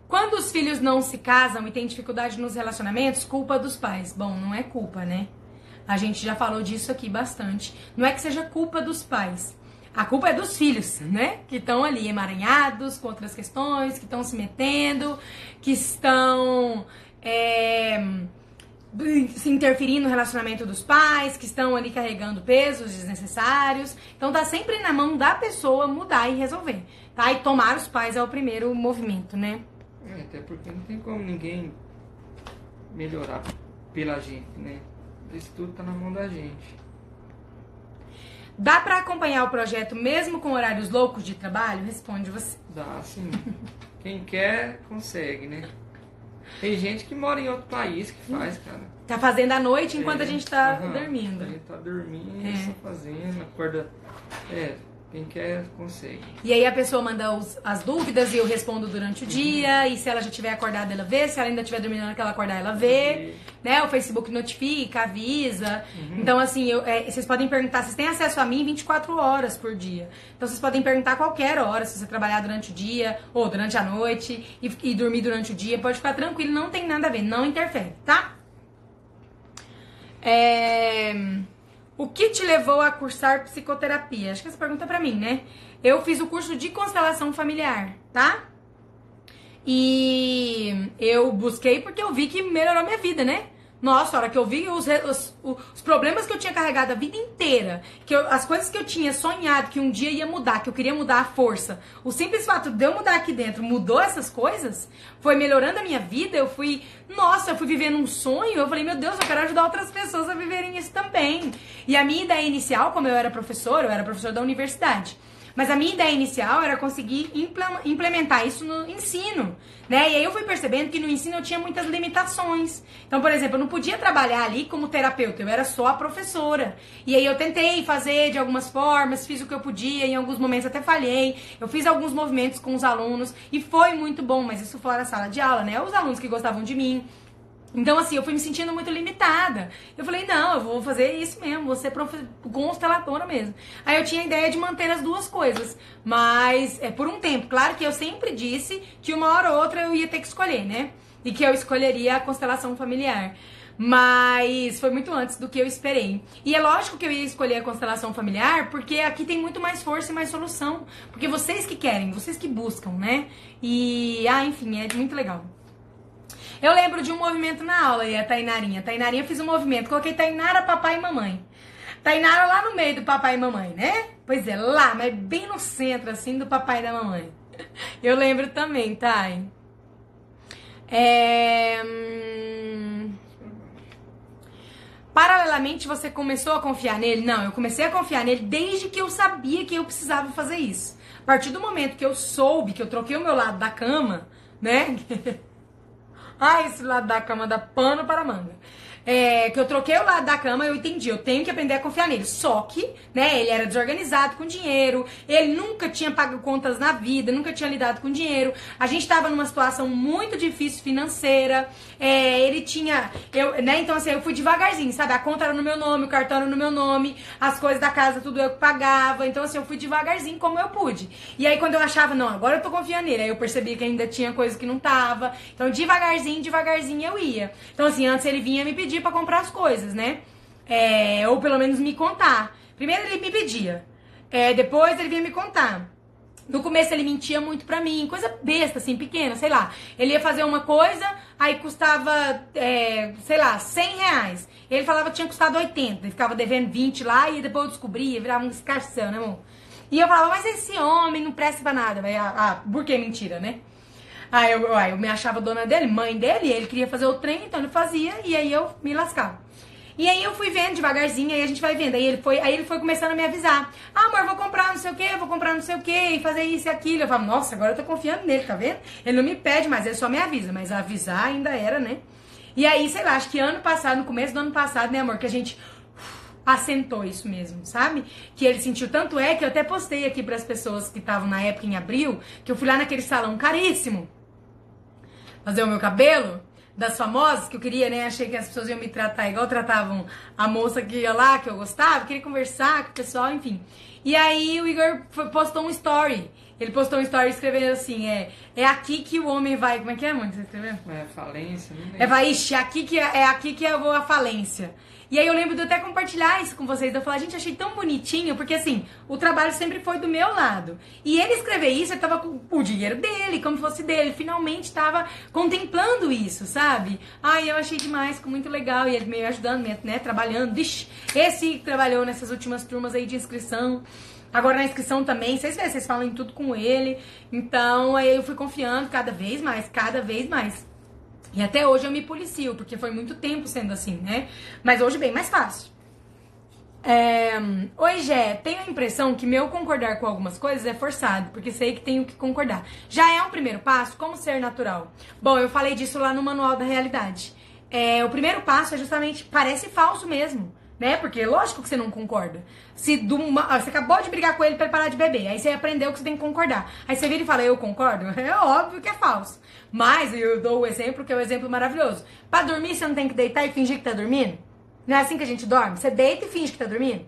Quando os filhos não se casam e têm dificuldade nos relacionamentos, culpa dos pais. Bom, não é culpa, né? A gente já falou disso aqui bastante. Não é que seja culpa dos pais. A culpa é dos filhos, né? Que estão ali emaranhados com outras questões, que estão se metendo, que estão é, se interferindo no relacionamento dos pais, que estão ali carregando pesos desnecessários. Então tá sempre na mão da pessoa mudar e resolver, tá? E tomar os pais é o primeiro movimento, né? É, até porque não tem como ninguém melhorar pela gente, né? Isso tudo tá na mão da gente. Dá pra acompanhar o projeto mesmo com horários loucos de trabalho? Responde você. Dá sim. Quem quer, consegue, né? Tem gente que mora em outro país que faz, cara. Tá fazendo à noite enquanto É, a gente tá aham. dormindo. A gente tá dormindo, É. só fazendo, acorda. É, quem quer, consegue. E aí a pessoa manda os- as dúvidas e eu respondo durante o dia. E se ela já tiver acordada, ela vê. Se ela ainda estiver dormindo na hora que ela acordar, ela vê. Né? O Facebook notifica, avisa. Então, assim, eu- é, vocês podem perguntar. Vocês têm acesso a mim 24 horas por dia. Então, vocês podem perguntar a qualquer hora. Se você trabalhar durante o dia ou durante a noite e, e dormir durante o dia, pode ficar tranquilo. Não tem nada a ver. Não interfere, tá? É... O que te levou a cursar psicoterapia? Acho que essa pergunta é pra mim, né? Eu fiz o curso de constelação familiar, tá? E eu busquei porque eu vi que melhorou minha vida, né? Nossa, a hora que eu vi os, os, os problemas que eu tinha carregado a vida inteira, que eu- as coisas que eu tinha sonhado que um dia ia mudar, que eu queria mudar a força, o simples fato de eu mudar aqui dentro mudou essas coisas, foi melhorando a minha vida. Eu fui, nossa, eu fui vivendo um sonho. Eu falei, meu Deus, eu quero ajudar outras pessoas a viverem isso também. E a minha ideia inicial, como eu era professora, eu era professora da universidade. Mas a minha ideia inicial era conseguir imple- implementar isso no ensino, né? E aí eu fui percebendo que no ensino eu tinha muitas limitações. Então, por exemplo, eu não podia trabalhar ali como terapeuta, eu era só a professora. E aí eu tentei fazer de algumas formas, fiz o que eu podia, em alguns momentos até falhei. Eu fiz alguns movimentos com os alunos e foi muito bom, mas isso fora da sala de aula, né? Os alunos que gostavam de mim, então, assim, eu fui me sentindo muito limitada. Eu falei, não, eu vou fazer isso mesmo, vou ser profe- consteladora mesmo. Aí eu tinha a ideia de manter as duas coisas, mas é por um tempo. Claro que eu sempre disse que uma hora ou outra eu ia ter que escolher, né? E que eu escolheria a constelação familiar. Mas foi muito antes do que eu esperei. E é lógico que eu ia escolher a constelação familiar, porque aqui tem muito mais força e mais solução. Porque vocês que querem, vocês que buscam, né? E, ah, enfim, é muito legal. Eu lembro de um movimento na aula, e a Tainarinha. Tainarinha fiz um movimento, coloquei Tainara, papai e mamãe. Tainara lá no meio do papai e mamãe, né? Pois é, lá, mas bem no centro, assim, do papai e da mamãe. *laughs* Eu lembro também, Thay. É... hum, Paralelamente, você começou a confiar nele? Não, eu comecei a confiar nele desde que eu sabia que eu precisava fazer isso. A partir do momento que eu soube que eu troquei o meu lado da cama, né? *laughs* Ai, esse lado da cama dá pano para manga. É, que eu troquei o lado da cama, eu entendi, eu tenho que aprender a confiar nele. Só que, né, ele era desorganizado com dinheiro, ele nunca tinha pago contas na vida, nunca tinha lidado com dinheiro. A gente tava numa situação muito difícil financeira. É, ele tinha, eu, né, então assim, eu fui devagarzinho, sabe? A conta era no meu nome, o cartão era no meu nome, as coisas da casa tudo eu que pagava. Então assim, eu fui devagarzinho como eu pude. E aí quando eu achava, não, agora eu tô confiando nele, aí eu percebi que ainda tinha coisa que não tava. Então devagarzinho, devagarzinho eu ia. Então assim, antes ele vinha me pedir para comprar as coisas, né? É, ou pelo menos me contar. Primeiro ele me pedia, é, depois ele vinha me contar. No começo ele mentia muito pra mim, coisa besta, assim, pequena, sei lá. Ele ia fazer uma coisa, aí custava, é, sei lá, 100 reais. Ele falava que tinha custado 80, ele ficava devendo 20 lá e depois eu descobria, virava um escarção, né, amor? E eu falava, mas esse homem não presta pra nada. Ah, ah, por que mentira, né? Aí eu, aí eu me achava dona dele, mãe dele, ele queria fazer o trem, então ele fazia, e aí eu me lascava. E aí eu fui vendo devagarzinho, aí a gente vai vendo. Aí ele foi, aí ele foi começando a me avisar. Ah, amor, vou comprar não sei o que, vou comprar não sei o que, fazer isso e aquilo. Eu falo, nossa, agora eu tô confiando nele, tá vendo? Ele não me pede, mas ele só me avisa. Mas avisar ainda era, né? E aí, sei lá, acho que ano passado, no começo do ano passado, né, amor, que a gente assentou isso mesmo, sabe? Que ele sentiu tanto é que eu até postei aqui para as pessoas que estavam na época em abril, que eu fui lá naquele salão caríssimo fazer o meu cabelo das famosas, que eu queria, né? Achei que as pessoas iam me tratar igual tratavam a moça que ia lá, que eu gostava, queria conversar com o pessoal, enfim. E aí o Igor postou um story. Ele postou um story escrevendo assim: é, é aqui que o homem vai. Como é que é, mãe? Você escreveu? É falência, não É, vai, ixi, aqui que, é, é aqui que eu vou a falência. E aí eu lembro de até compartilhar isso com vocês. Eu falar, gente, achei tão bonitinho, porque assim, o trabalho sempre foi do meu lado. E ele escrever isso, ele tava com o dinheiro dele, como se fosse dele. Finalmente tava contemplando isso, sabe? Ai, eu achei demais, ficou muito legal. E ele meio ajudando, né, trabalhando. Vixe, esse trabalhou nessas últimas turmas aí de inscrição. Agora na inscrição também, vocês vocês falam tudo com ele. Então aí eu fui confiando cada vez mais, cada vez mais. E até hoje eu me policio, porque foi muito tempo sendo assim, né? Mas hoje bem mais fácil. É... Oi, Gé, tenho a impressão que meu concordar com algumas coisas é forçado, porque sei que tenho que concordar. Já é um primeiro passo? Como ser natural? Bom, eu falei disso lá no Manual da Realidade. É, o primeiro passo é justamente, parece falso mesmo né? Porque lógico que você não concorda. Se uma, você acabou de brigar com ele para parar de beber, aí você aprendeu que você tem que concordar. Aí você vira e fala, eu concordo? *laughs* É óbvio que é falso. Mas eu dou o exemplo que é o um exemplo maravilhoso. Para dormir, você não tem que deitar e fingir que tá dormindo? Não é assim que a gente dorme? Você deita e finge que tá dormindo?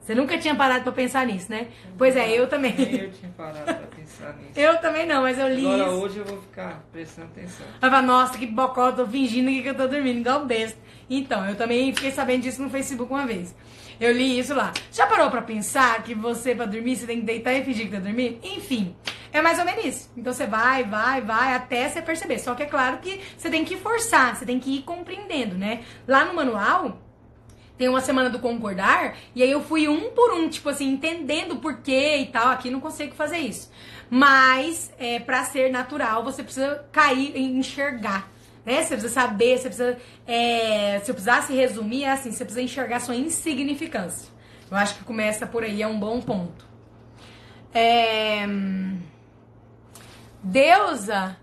Você nunca tinha parado pra pensar nisso, né? Pois é, eu também. Eu tinha parado pra pensar *laughs* nisso. eu também não, mas eu li Agora isso. hoje eu vou ficar prestando atenção. Eu falo, nossa, que bocó, tô fingindo que eu tô dormindo, igual besta. Então, eu também fiquei sabendo disso no Facebook uma vez. Eu li isso lá. Já parou pra pensar que você, pra dormir, você tem que deitar e fingir que tá dormindo? Enfim, é mais ou menos isso. Então você vai, vai, vai, até você perceber. Só que é claro que você tem que forçar, você tem que ir compreendendo, né? Lá no manual, tem uma semana do concordar, e aí eu fui um por um, tipo assim, entendendo o porquê e tal. Aqui não consigo fazer isso. Mas, é, para ser natural, você precisa cair e enxergar. Né? Você precisa saber, você precisa. É, se eu precisasse resumir, é assim: você precisa enxergar sua insignificância. Eu acho que começa por aí, é um bom ponto. É... Deusa.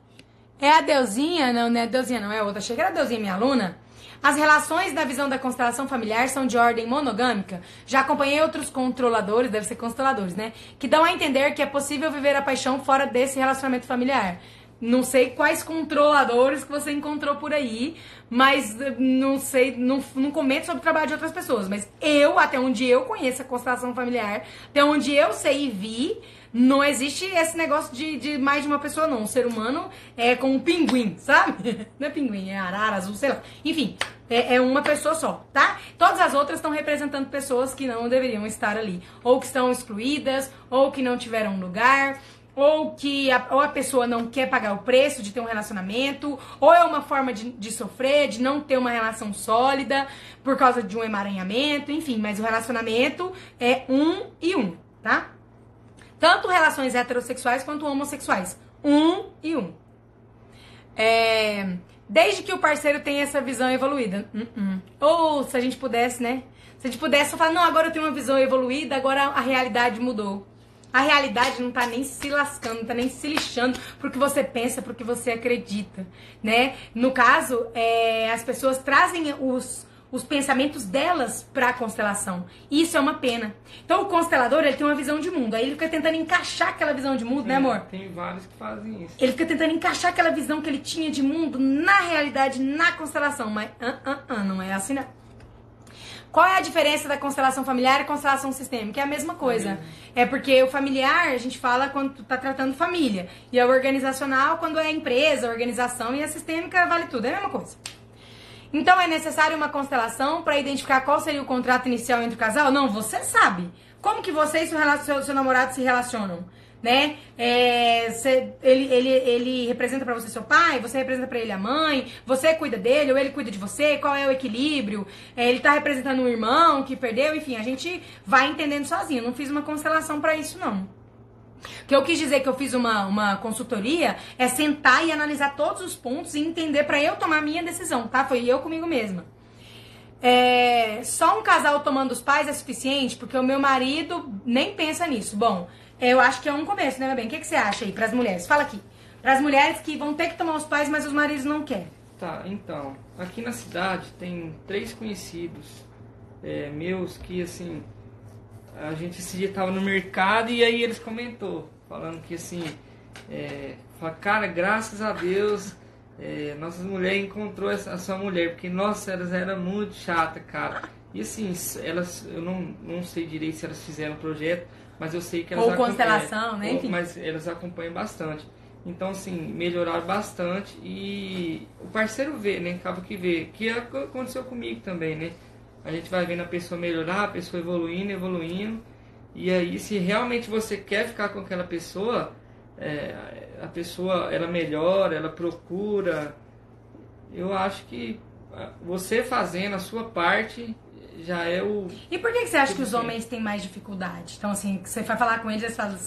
É a Deusinha? Não, não é Deusinha, não é outra. Achei que era a Deusinha, minha aluna. As relações da visão da constelação familiar são de ordem monogâmica. Já acompanhei outros controladores, deve ser consteladores, né? Que dão a entender que é possível viver a paixão fora desse relacionamento familiar. Não sei quais controladores que você encontrou por aí, mas eh, não sei, não, não comento sobre o trabalho de outras pessoas. Mas eu, até onde eu conheço a constelação familiar, até onde eu sei e vi, não existe esse negócio de, de mais de uma pessoa, não. Um ser humano é como um pinguim, sabe? *laughs* Não é pinguim, é arara, azul, sei lá. Enfim, é, é uma pessoa só, tá? Todas as outras estão representando pessoas que não deveriam estar ali. Ou que estão excluídas, ou que não tiveram lugar ou que a, ou a pessoa não quer pagar o preço de ter um relacionamento, ou é uma forma de, de sofrer, de não ter uma relação sólida por causa de um emaranhamento, enfim, mas o relacionamento é um e um, tá? Tanto relações heterossexuais quanto homossexuais. Um e um. É, desde que o parceiro tenha essa visão evoluída. Uh -uh. Ou se a gente pudesse, né? Se a gente pudesse falar, não, agora eu tenho uma visão evoluída, agora a realidade mudou. A realidade não tá nem se lascando, não tá nem se lixando pro que você pensa, pro que você acredita, né? No caso, é, as pessoas trazem os, os pensamentos delas para a constelação. E isso é uma pena. Então o constelador, ele tem uma visão de mundo. Aí ele fica tentando encaixar aquela visão de mundo, Sim, né, amor? Tem vários que fazem isso. Ele fica tentando encaixar aquela visão que ele tinha de mundo na realidade, na constelação. Mas ah, ah, ah, não é assim, não. Qual é a diferença da constelação familiar e constelação sistêmica? É a mesma coisa. É porque o familiar a gente fala quando tu tá tratando família. E a organizacional quando é empresa, organização. E a sistêmica vale tudo. É a mesma coisa. Então é necessário uma constelação para identificar qual seria o contrato inicial entre o casal? Não, você sabe. Como que você e seu, seu, seu namorado se relacionam? Né? É, ele, ele, ele representa para você seu pai, você representa para ele a mãe, você cuida dele ou ele cuida de você, qual é o equilíbrio? É, ele tá representando um irmão que perdeu, enfim, a gente vai entendendo sozinho. Eu não fiz uma constelação para isso, não. O que eu quis dizer que eu fiz uma, uma consultoria é sentar e analisar todos os pontos e entender para eu tomar a minha decisão, tá? Foi eu comigo mesma. É, só um casal tomando os pais é suficiente? Porque o meu marido nem pensa nisso. Bom, eu acho que é um começo, né, meu bem? O que, que você acha aí para as mulheres? Fala aqui. Para as mulheres que vão ter que tomar os pais, mas os maridos não querem. Tá, então, aqui na cidade tem três conhecidos é, meus que, assim, a gente esse dia tava no mercado e aí eles comentou, falando que, assim, é, fala, cara, graças a Deus, é, nossas mulheres encontrou essa, a sua mulher, porque, nossa, elas eram muito chata, cara. E, assim, elas, eu não, não sei direito se elas fizeram o projeto, mas eu sei que elas Ou constelação, né? Enfim. Mas elas acompanham bastante. Então, assim, melhoraram bastante e o parceiro vê, né? Acaba que vê. Que aconteceu comigo também, né? A gente vai vendo a pessoa melhorar, a pessoa evoluindo, evoluindo. E aí, se realmente você quer ficar com aquela pessoa, é, a pessoa, ela melhora, ela procura. Eu acho que você fazendo a sua parte, já é o. E por que, que você acha que os homens têm mais dificuldade? Então, assim, você vai falar com eles, eles falam.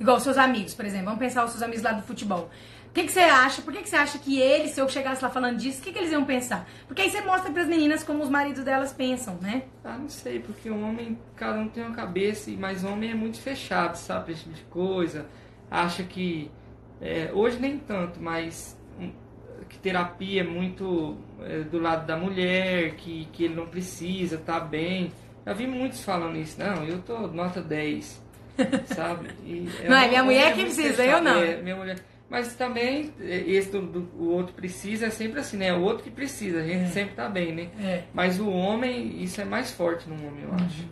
Igual seus amigos, por exemplo. Vamos pensar os seus amigos lá do futebol. O que, que você acha? Por que, que você acha que eles, se eu chegasse lá falando disso, o que, que eles iam pensar? Porque aí você mostra para as meninas como os maridos delas pensam, né? Ah, não sei, porque o homem, cada um tem uma cabeça, mas o homem é muito fechado, sabe? Esse tipo de coisa. Acha que. É, hoje nem tanto, mas que terapia é muito é, do lado da mulher, que, que ele não precisa, tá bem. Já vi muitos falando isso, não, eu tô nota 10, *laughs* sabe? É não, é minha mulher que precisa, eu não. É, minha mulher. Mas também, é, esse do, do, o outro precisa é sempre assim, né? O outro que precisa, a gente é. sempre tá bem, né? É. Mas o homem, isso é mais forte no homem, eu acho.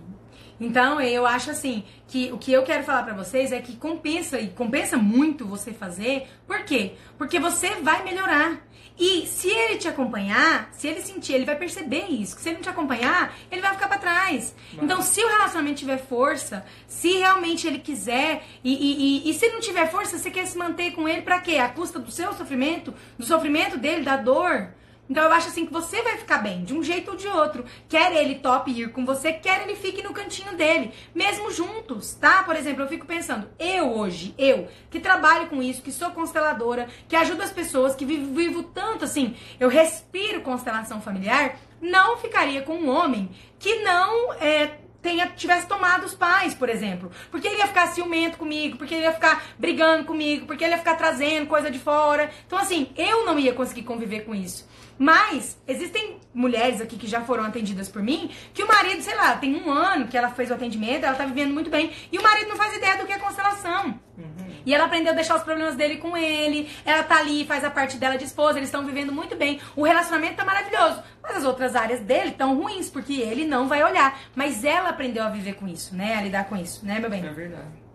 Então, eu acho assim, que o que eu quero falar para vocês é que compensa, e compensa muito você fazer. Por quê? Porque você vai melhorar. E se ele te acompanhar, se ele sentir, ele vai perceber isso. Que se ele não te acompanhar, ele vai ficar para trás. Vai. Então, se o relacionamento tiver força, se realmente ele quiser, e, e, e, e, se não tiver força, você quer se manter com ele para quê? A custa do seu sofrimento, do sofrimento dele, da dor. Então eu acho assim que você vai ficar bem, de um jeito ou de outro. Quer ele top ir com você, quer ele fique no cantinho dele, mesmo juntos, tá? Por exemplo, eu fico pensando, eu hoje, eu, que trabalho com isso, que sou consteladora, que ajudo as pessoas, que vivo, vivo tanto assim, eu respiro constelação familiar, não ficaria com um homem que não é, tenha, tivesse tomado os pais, por exemplo. Porque ele ia ficar ciumento comigo, porque ele ia ficar brigando comigo, porque ele ia ficar trazendo coisa de fora. Então, assim, eu não ia conseguir conviver com isso. Mas existem mulheres aqui que já foram atendidas por mim, que o marido, sei lá, tem um ano que ela fez o atendimento, ela tá vivendo muito bem, e o marido não faz ideia do que é constelação. Uhum. E ela aprendeu a deixar os problemas dele com ele, ela tá ali, faz a parte dela de esposa, eles estão vivendo muito bem, o relacionamento tá maravilhoso. Mas as outras áreas dele estão ruins, porque ele não vai olhar. Mas ela aprendeu a viver com isso, né? A lidar com isso, né, meu bem? É verdade.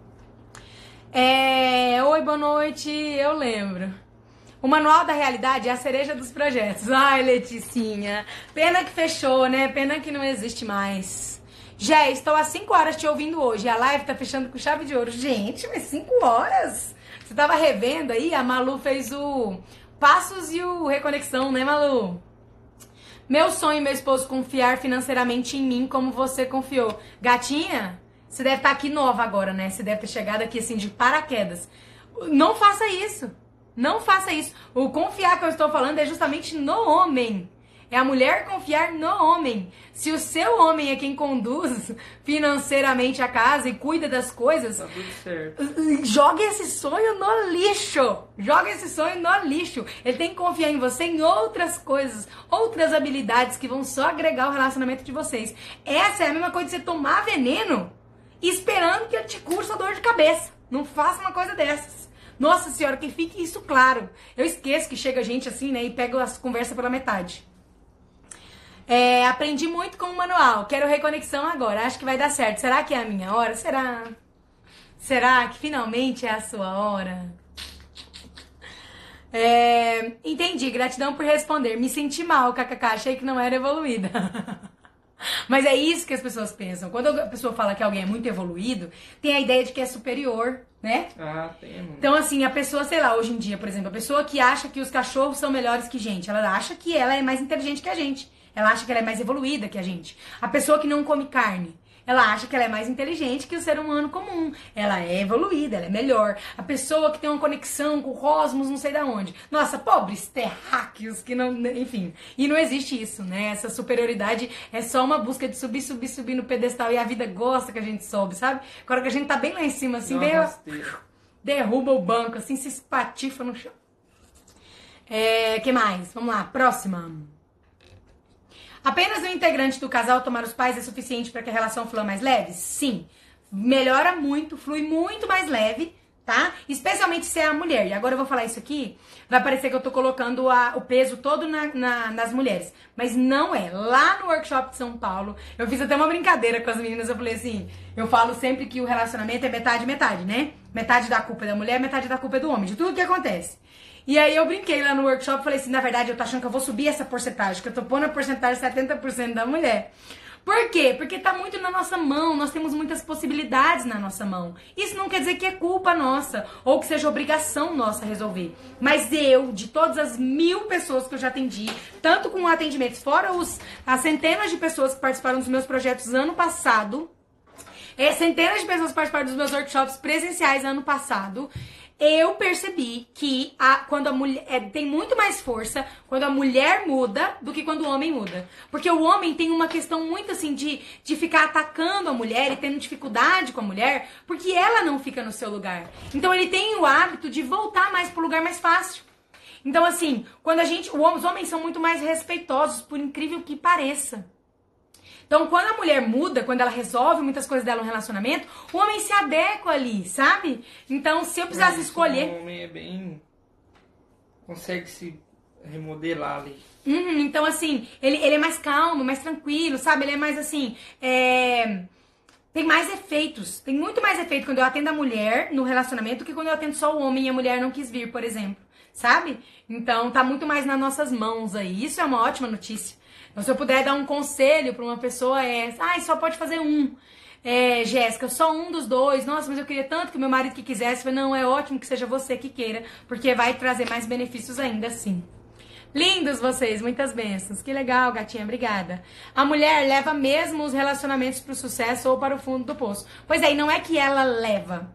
É... Oi, boa noite, eu lembro. O Manual da Realidade é a cereja dos projetos. *laughs* Ai, Leticinha. Pena que fechou, né? Pena que não existe mais. Jé, estou há 5 horas te ouvindo hoje. A live tá fechando com chave de ouro. Gente, mas 5 horas? Você tava revendo aí? A Malu fez o Passos e o Reconexão, né, Malu? Meu sonho, meu esposo, confiar financeiramente em mim como você confiou. Gatinha, você deve estar tá aqui nova agora, né? Você deve ter chegado aqui assim de paraquedas. Não faça isso. Não faça isso. O confiar que eu estou falando é justamente no homem. É a mulher confiar no homem. Se o seu homem é quem conduz *laughs* financeiramente a casa e cuida das coisas, Tá joga esse sonho no lixo. Joga esse sonho no lixo. Ele tem que confiar em você em outras coisas, outras habilidades que vão só agregar o relacionamento de vocês. Essa é a mesma coisa de você tomar veneno esperando que ele te cure sua dor de cabeça. Não faça uma coisa dessas. Nossa senhora, que fique isso claro. Eu esqueço que chega gente assim, né, e pega as conversas pela metade. É, aprendi muito com o manual. Quero reconexão agora. Acho que vai dar certo. Será que é a minha hora? Será? Será que finalmente é a sua hora? É, entendi. Gratidão por responder. Me senti mal, kkk. Achei que não era evoluída. *laughs* Mas é isso que as pessoas pensam. Quando a pessoa fala que alguém é muito evoluído, tem a ideia de que é superior, né? Ah, temos. Então, assim, a pessoa, sei lá, hoje em dia, por exemplo, a pessoa que acha que os cachorros são melhores que gente, ela acha que ela é mais inteligente que a gente. Ela acha que ela é mais evoluída que a gente. A pessoa que não come carne, ela acha que ela é mais inteligente que o ser humano comum. Ela é evoluída, ela é melhor. A pessoa que tem uma conexão com o cosmos, não sei da onde. Nossa, pobres terráqueos que não. Enfim. E não existe isso, né? Essa superioridade é só uma busca de subir, subir, subir no pedestal. E a vida gosta que a gente sobe, sabe? Agora que a gente tá bem lá em cima, assim, bem. Derruba o banco, assim, se espatifa no chão. É, que mais? Vamos lá, próxima. Apenas um integrante do casal tomar os pais é suficiente para que a relação flua mais leve? Sim. Melhora muito, flui muito mais leve, tá? Especialmente se é a mulher. E agora eu vou falar isso aqui, vai parecer que eu tô colocando a- o peso todo na- na- nas mulheres. Mas não é. Lá no workshop de São Paulo, eu fiz até uma brincadeira com as meninas. Eu falei assim: eu falo sempre que o relacionamento é metade, metade, né? Metade da culpa é da mulher, metade da culpa é do homem, de tudo que acontece. E aí eu brinquei lá no workshop, falei assim, na verdade eu tô achando que eu vou subir essa porcentagem, que eu tô pondo a porcentagem 70% da mulher. Por quê? Porque tá muito na nossa mão, nós temos muitas possibilidades na nossa mão. Isso não quer dizer que é culpa nossa, ou que seja obrigação nossa resolver. Mas eu, de todas as mil pessoas que eu já atendi, tanto com atendimentos, fora os, as centenas de pessoas que participaram dos meus projetos ano passado, é, centenas de pessoas participaram dos meus workshops presenciais ano passado. Eu percebi que a, quando a mulher é, tem muito mais força quando a mulher muda do que quando o homem muda. Porque o homem tem uma questão muito assim de, de ficar atacando a mulher e tendo dificuldade com a mulher, porque ela não fica no seu lugar. Então ele tem o hábito de voltar mais pro lugar mais fácil. Então, assim, quando a gente. Os homens são muito mais respeitosos, por incrível que pareça. Então, quando a mulher muda, quando ela resolve muitas coisas dela no relacionamento, o homem se adequa ali, sabe? Então, se eu precisasse Mas escolher. O homem é bem. consegue se remodelar ali. Uhum, então, assim, ele, ele é mais calmo, mais tranquilo, sabe? Ele é mais assim. é, Tem mais efeitos. Tem muito mais efeito quando eu atendo a mulher no relacionamento do que quando eu atendo só o homem e a mulher não quis vir, por exemplo. Sabe? Então tá muito mais nas nossas mãos aí. Isso é uma ótima notícia. Então, se eu puder dar um conselho pra uma pessoa é, ah, só pode fazer um. É, Jéssica, só um dos dois. Nossa, mas eu queria tanto que meu marido que quisesse. Falei, não, é ótimo que seja você que queira, porque vai trazer mais benefícios ainda assim. Lindos vocês, muitas bênçãos. Que legal, gatinha, obrigada. A mulher leva mesmo os relacionamentos pro sucesso ou para o fundo do poço. Pois é, e não é que ela leva.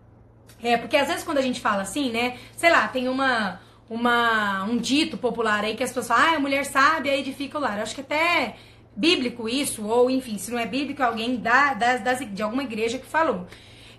É, porque às vezes quando a gente fala assim, né? Sei lá, tem uma, uma um dito popular aí que as pessoas falam, ah, a mulher sábia edifica o lar. Eu acho que até bíblico isso, ou enfim, se não é bíblico, alguém da, das, das, de alguma igreja que falou.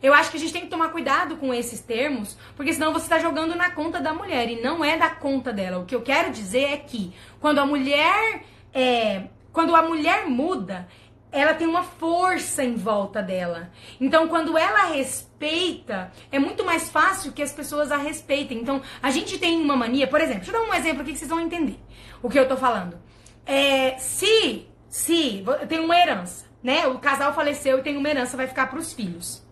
Eu acho que a gente tem que tomar cuidado com esses termos, porque senão você está jogando na conta da mulher e não é da conta dela. O que eu quero dizer é que quando a mulher é, quando a mulher muda, ela tem uma força em volta dela. Então, quando ela respeita, é muito mais fácil que as pessoas a respeitem. Então, a gente tem uma mania, por exemplo, deixa eu dar um exemplo aqui que vocês vão entender o que eu tô falando. É, se, se, tem uma herança, né? O casal faleceu e tem uma herança, vai ficar para os filhos.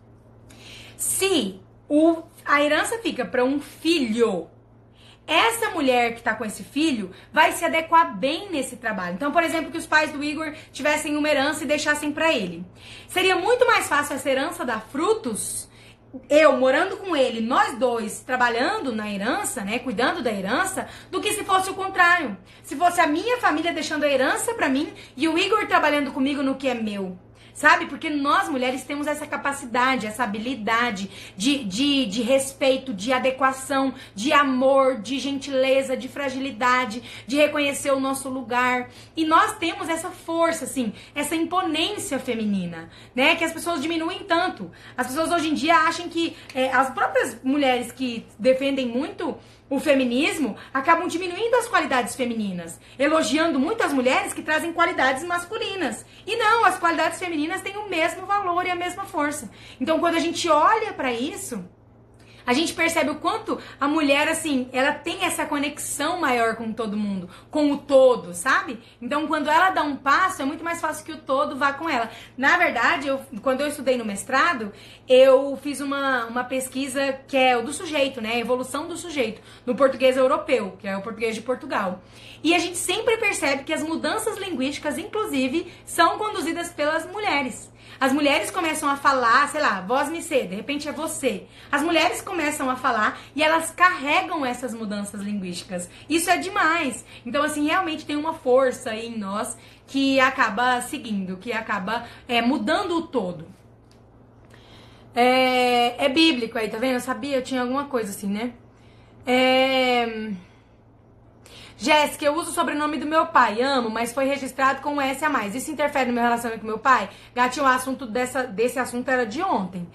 Se o, a herança fica para um filho, essa mulher que tá com esse filho vai se adequar bem nesse trabalho. Então, por exemplo, que os pais do Igor tivessem uma herança e deixassem para ele. Seria muito mais fácil essa herança dar frutos, eu morando com ele, nós dois trabalhando na herança, né, cuidando da herança, do que se fosse o contrário. Se fosse a minha família deixando a herança para mim e o Igor trabalhando comigo no que é meu. Sabe? Porque nós mulheres temos essa capacidade, essa habilidade de, de, de respeito, de adequação, de amor, de gentileza, de fragilidade, de reconhecer o nosso lugar. E nós temos essa força, assim, essa imponência feminina, né? Que as pessoas diminuem tanto. As pessoas hoje em dia acham que é, as próprias mulheres que defendem muito o feminismo acabam diminuindo as qualidades femininas, elogiando muitas mulheres que trazem qualidades masculinas. E não, as qualidades femininas têm o mesmo valor e a mesma força. Então, quando a gente olha para isso, a gente percebe o quanto a mulher, assim, ela tem essa conexão maior com todo mundo, com o todo, sabe? Então, quando ela dá um passo, é muito mais fácil que o todo vá com ela. Na verdade, eu, quando eu estudei no mestrado, eu fiz uma, uma pesquisa que é o do sujeito, né? A evolução do sujeito, no português europeu, que é o português de Portugal. E a gente sempre percebe que as mudanças linguísticas, inclusive, são conduzidas pelas mulheres. As mulheres começam a falar, sei lá, voz me ser, de repente é você. As mulheres começam a falar e elas carregam essas mudanças linguísticas. Isso é demais. Então, assim, realmente tem uma força aí em nós que acaba seguindo, que acaba é, mudando o todo. É, é bíblico aí, tá vendo? Eu sabia, eu tinha alguma coisa assim, né? É. Jéssica, eu uso o sobrenome do meu pai, amo, mas foi registrado com um S a mais. Isso interfere no meu relacionamento com meu pai? Gatinho, o assunto dessa, desse assunto era de ontem.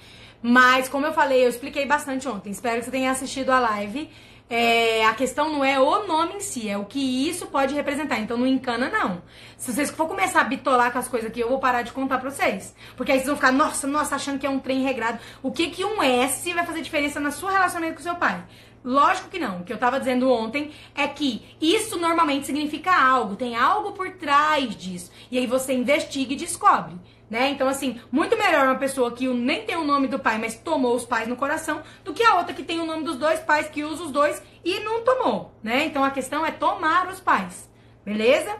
Mas, como eu falei, eu expliquei bastante ontem. Espero que você tenha assistido a live. É, a questão não é o nome em si, é o que isso pode representar. Então não encana, não. Se vocês for começar a bitolar com as coisas aqui, eu vou parar de contar pra vocês. Porque aí vocês vão ficar, nossa, nossa, achando que é um trem regrado. O que que um S vai fazer diferença na sua relacionamento com seu pai? Lógico que não. O que eu tava dizendo ontem é que isso normalmente significa algo, tem algo por trás disso. E aí você investiga e descobre. Né? Então, assim, muito melhor uma pessoa que nem tem o nome do pai, mas tomou os pais no coração, do que a outra que tem o nome dos dois pais, que usa os dois e não tomou, né? Então a questão é tomar os pais, beleza?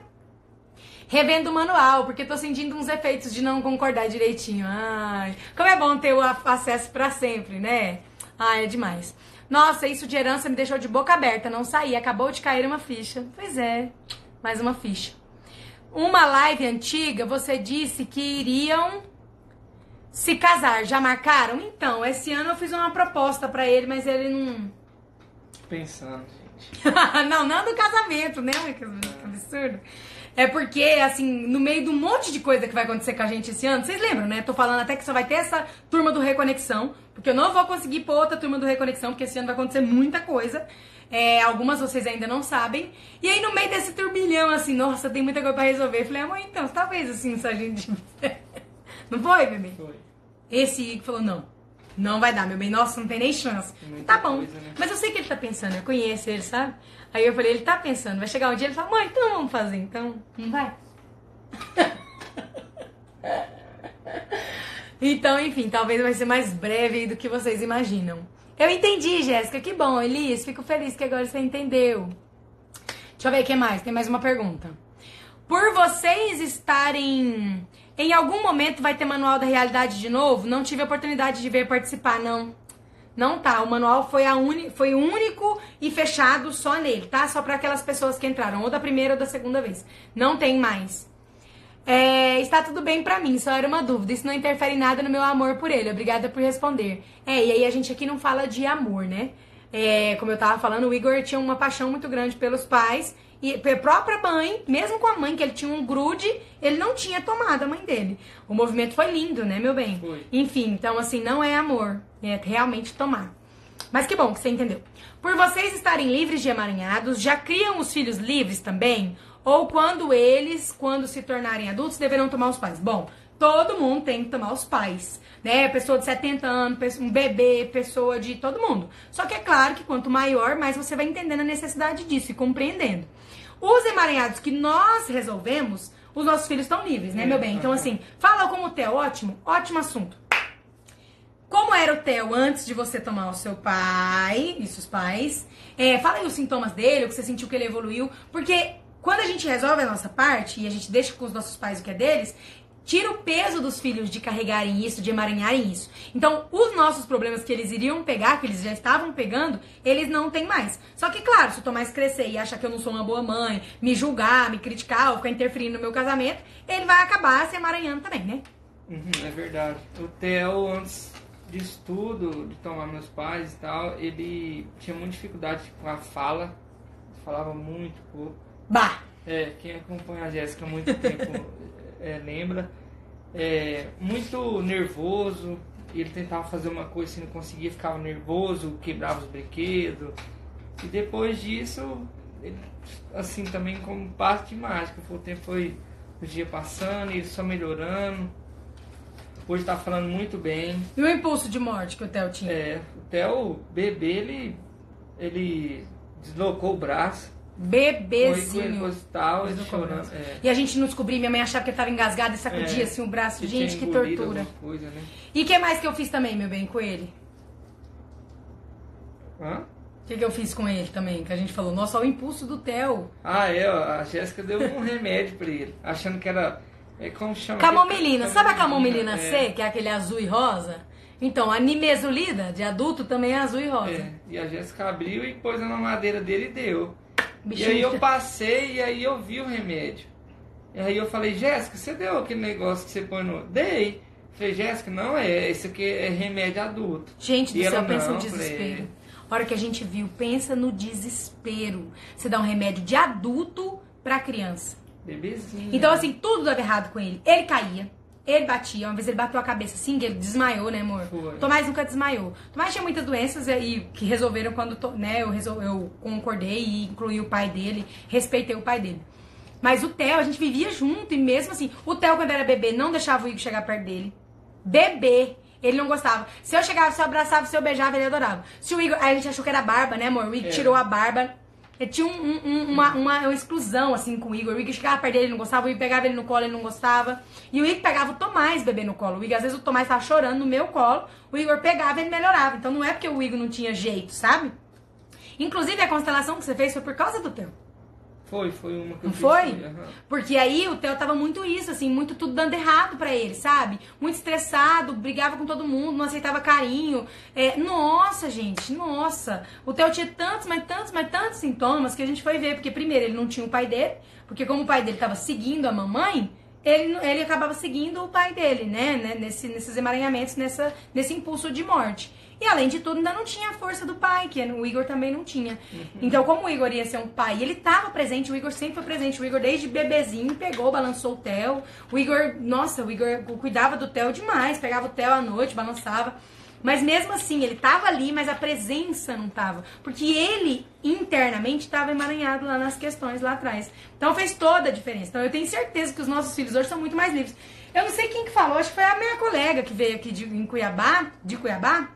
Revendo o manual, porque tô sentindo uns efeitos de não concordar direitinho. Ai, como é bom ter o acesso para sempre, né? Ai, é demais. Nossa, isso de herança me deixou de boca aberta, não saí. Acabou de cair uma ficha. Pois é, mais uma ficha. Uma live antiga, você disse que iriam se casar. Já marcaram? Então, esse ano eu fiz uma proposta para ele, mas ele não. Pensando, gente. *laughs* não, não do casamento, né? Que absurdo. É porque, assim, no meio de um monte de coisa que vai acontecer com a gente esse ano, vocês lembram, né? Tô falando até que só vai ter essa turma do Reconexão, porque eu não vou conseguir pôr outra turma do Reconexão, porque esse ano vai acontecer muita coisa. É, algumas vocês ainda não sabem. E aí, no meio desse turbilhão, assim, nossa, tem muita coisa pra resolver. Eu falei, amor, então, talvez assim, se a gente. *laughs* não foi, bebê? Foi. Esse que falou, não. Não vai dar, meu bem. Nossa, não tem nem chance. Muita tá bom. coisa, né? Mas eu sei que ele tá pensando, eu conheço ele, sabe? Aí eu falei, ele tá pensando. Vai chegar um dia ele fala, mãe, então vamos fazer, então. Não vai? *laughs* então, enfim, talvez vai ser mais breve do que vocês imaginam. Eu entendi, Jéssica. Que bom, Elis. Fico feliz que agora você entendeu. Deixa eu ver o que mais. Tem mais uma pergunta. Por vocês estarem. Em algum momento vai ter manual da realidade de novo? Não tive oportunidade de ver participar, não. Não tá. O manual foi, a uni, foi único e fechado só nele, tá? Só para aquelas pessoas que entraram, ou da primeira ou da segunda vez. Não tem mais. É, está tudo bem pra mim, só era uma dúvida. Isso não interfere nada no meu amor por ele. Obrigada por responder. É, e aí a gente aqui não fala de amor, né? É, como eu tava falando, o Igor tinha uma paixão muito grande pelos pais e a própria mãe, mesmo com a mãe, que ele tinha um grude, ele não tinha tomado a mãe dele. O movimento foi lindo, né, meu bem? Foi. Enfim, então assim, não é amor, é realmente tomar. Mas que bom que você entendeu. Por vocês estarem livres de emaranhados, já criam os filhos livres também? Ou quando eles, quando se tornarem adultos, deverão tomar os pais? Bom, todo mundo tem que tomar os pais, né? Pessoa de 70 anos, um bebê, pessoa de todo mundo. Só que é claro que quanto maior, mais você vai entendendo a necessidade disso e compreendendo. Os emaranhados que nós resolvemos, os nossos filhos estão livres, né, meu bem? Então, assim, fala como o Theo, ótimo, ótimo assunto. Como era o Theo antes de você tomar o seu pai e seus pais? É, fala aí os sintomas dele, o que você sentiu que ele evoluiu. Porque quando a gente resolve a nossa parte e a gente deixa com os nossos pais o que é deles, tira o peso dos filhos de carregarem isso, de emaranharem isso. Então, os nossos problemas que eles iriam pegar, que eles já estavam pegando, eles não têm mais. Só que, claro, se o Tomás crescer e achar que eu não sou uma boa mãe, me julgar, me criticar ou ficar interferindo no meu casamento, ele vai acabar se emaranhando também, né? Uhum, é verdade. O Theo, antes disso tudo, de tomar meus pais e tal, ele tinha muita dificuldade com a fala. Falava muito pouco. Bah! É, quem acompanha a Jéssica há muito tempo *laughs* é, lembra. É, muito nervoso. Ele tentava fazer uma coisa e não conseguia, ficava nervoso, quebrava os brinquedos. E depois disso, ele, assim, também como parte de mágica. O tempo foi o dia passando, ele só melhorando. Hoje tá falando muito bem. E o impulso de morte que o Theo tinha? É, o Theo, bebê, ele, ele deslocou o braço. Bebezinho. Hospital, chorando, é. E a gente não descobria, minha mãe achava que ele tava engasgado e sacudia é, assim o braço. Gente, que tortura. Coisa, né? E o que mais que eu fiz também, meu bem, com ele? Hã? O que, que eu fiz com ele também? Que a gente falou, nossa, o impulso do Theo. Ah, é, a Jéssica deu um remédio pra ele, achando que era. É como chama? Camomilina. Sabe a camomilina C, é. que é aquele azul e rosa? Então, a nimesulida de adulto também é azul e rosa. É, e a Jéssica abriu e pôs na mamadeira dele e deu. E aí eu passei e aí eu vi o remédio. E aí eu falei, Jéssica, você deu aquele negócio que você põe no. Dei. Falei, Jéssica, não é, esse aqui é remédio adulto. Gente do céu, pensa no desespero. Falei, a hora que a gente viu, pensa no desespero. Você dá um remédio de adulto pra criança. Bebezinho. Então, assim, tudo dava errado com ele. Ele caía. Ele batia, uma vez ele bateu a cabeça assim, ele desmaiou, né, amor? Foi. Tomás nunca desmaiou. Tomás tinha muitas doenças e que resolveram quando, né, eu, resol, eu concordei e incluí o pai dele, respeitei o pai dele. Mas o Theo, a gente vivia junto e mesmo assim, o Theo quando era bebê não deixava o Igor chegar perto dele. Bebê. Ele não gostava. Se eu chegava, se eu abraçava, se eu beijava, ele adorava. Se o Igor. Aí a gente achou que era barba, né, amor? O Igor é. tirou a barba. Ele tinha um, um, uma, uma, exclusão, assim, com o Igor. O Igor chegava perto dele, ele não gostava. O Igor pegava ele no colo, ele não gostava. E o Igor pegava o Tomás bebê no colo. O Igor, às vezes, o Tomás tava chorando no meu colo. O Igor pegava e ele melhorava. Então não é porque o Igor não tinha jeito, sabe? Inclusive, a constelação que você fez foi por causa do teu. Foi, foi uma que eu Não foi? Uhum. Porque aí o Theo tava muito isso, assim, muito tudo dando errado para ele, sabe? Muito estressado, brigava com todo mundo, não aceitava carinho. É, nossa, gente, nossa. O Theo tinha tantos, mas tantos, mas tantos sintomas que a gente foi ver. Porque primeiro ele não tinha o pai dele, porque como o pai dele tava seguindo a mamãe, ele, ele acabava seguindo o pai dele, né? né? Nesse, nesses emaranhamentos, nessa, nesse impulso de morte. E além de tudo, ainda não tinha a força do pai, que o Igor também não tinha. Uhum. Então, como o Igor ia ser um pai, ele estava presente, o Igor sempre foi presente. O Igor, desde bebezinho, pegou, balançou o Theo. O Igor, nossa, o Igor cuidava do Theo demais, pegava o Theo à noite, balançava. Mas mesmo assim, ele tava ali, mas a presença não tava. Porque ele, internamente, estava emaranhado lá nas questões lá atrás. Então fez toda a diferença. Então eu tenho certeza que os nossos filhos hoje são muito mais livres. Eu não sei quem que falou, acho que foi a minha colega que veio aqui de, em Cuiabá, de Cuiabá,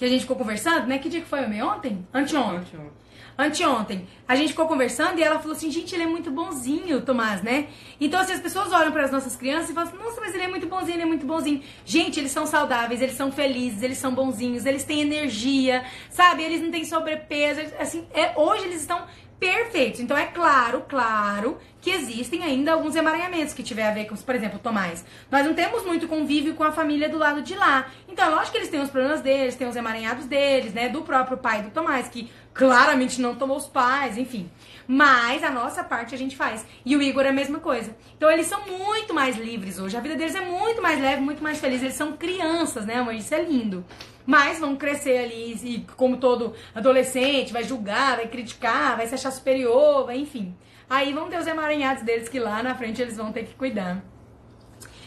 que a gente ficou conversando, né? Que dia que foi, homem? Ontem? Anteontem. Anteontem. Anteontem. A gente ficou conversando e ela falou assim, gente, ele é muito bonzinho, Tomás, né? Então, assim, as pessoas olham para as nossas crianças e falam assim, nossa, mas ele é muito bonzinho, ele é muito bonzinho. Gente, eles são saudáveis, eles são felizes, eles são bonzinhos, eles têm energia, sabe? Eles não têm sobrepeso, assim, é, hoje eles estão perfeitos. Então é claro, claro que existem ainda alguns emaranhamentos que tiver a ver com, por exemplo, Tomás. Nós não temos muito convívio com a família do lado de lá. Então, é lógico que eles têm os problemas deles, têm os emaranhados deles, né? Do próprio pai do Tomás, que claramente não tomou os pais, enfim. Mas a nossa parte a gente faz. E o Igor é a mesma coisa. Então eles são muito mais livres hoje. A vida deles é muito mais leve, muito mais feliz. Eles são crianças, né, amor? Isso é lindo. Mas vão crescer ali e, como todo adolescente, vai julgar, vai criticar, vai se achar superior, vai, enfim. Aí vão ter os emaranhados deles que lá na frente eles vão ter que cuidar.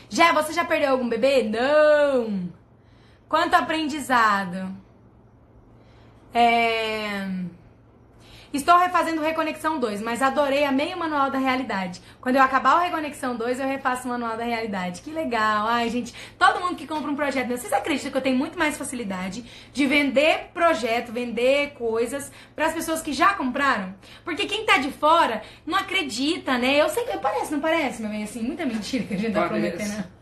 Já, você já perdeu algum bebê? Não! Quanto aprendizado! É... Estou refazendo o Reconexão 2, mas adorei, amei o Manual da Realidade. Quando eu acabar o Reconexão 2, eu refaço o Manual da Realidade. Que legal. Ai, gente, todo mundo que compra um projeto meu, vocês acreditam que eu tenho muito mais facilidade de vender projeto, vender coisas para as pessoas que já compraram? Porque quem tá de fora não acredita, né? Eu sei que parece, não parece, meu bem, assim, muita mentira que a gente tá prometendo.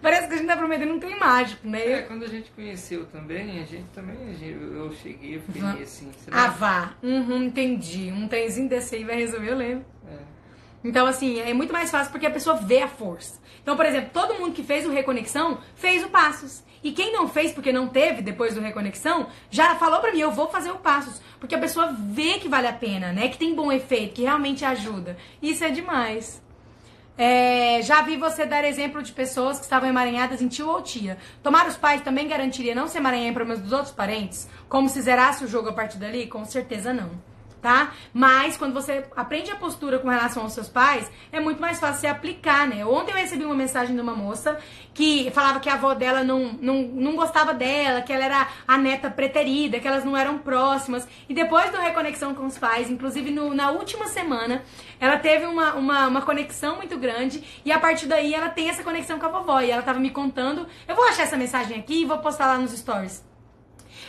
Parece que a gente tá prometendo um trem mágico, né? É, quando a gente conheceu também, a gente também, eu cheguei, eu fiquei meio assim. Ah, vá. Uhum, entendi. Um trenzinho desse aí vai resolver, eu lembro. É. Então, assim, é muito mais fácil porque a pessoa vê a força. Então, por exemplo, todo mundo que fez o Reconexão fez o Passos. E quem não fez porque não teve depois do Reconexão, já falou pra mim, eu vou fazer o Passos. Porque a pessoa vê que vale a pena, né? Que tem bom efeito, que realmente ajuda. Isso é demais. É, já vi você dar exemplo de pessoas que estavam emaranhadas em tio ou tia. Tomar os pais também garantiria não se emaranhar em problemas dos outros parentes? Como se zerasse o jogo a partir dali? Com certeza não tá? Mas quando você aprende a postura com relação aos seus pais, é muito mais fácil você aplicar, né? Ontem eu recebi uma mensagem de uma moça que falava que a avó dela não, não, não gostava dela, que ela era a neta preterida, que elas não eram próximas. E depois da reconexão com os pais, inclusive no, na última semana, ela teve uma, uma, uma conexão muito grande e a partir daí ela tem essa conexão com a vovó. E ela tava me contando, eu vou achar essa mensagem aqui e vou postar lá nos stories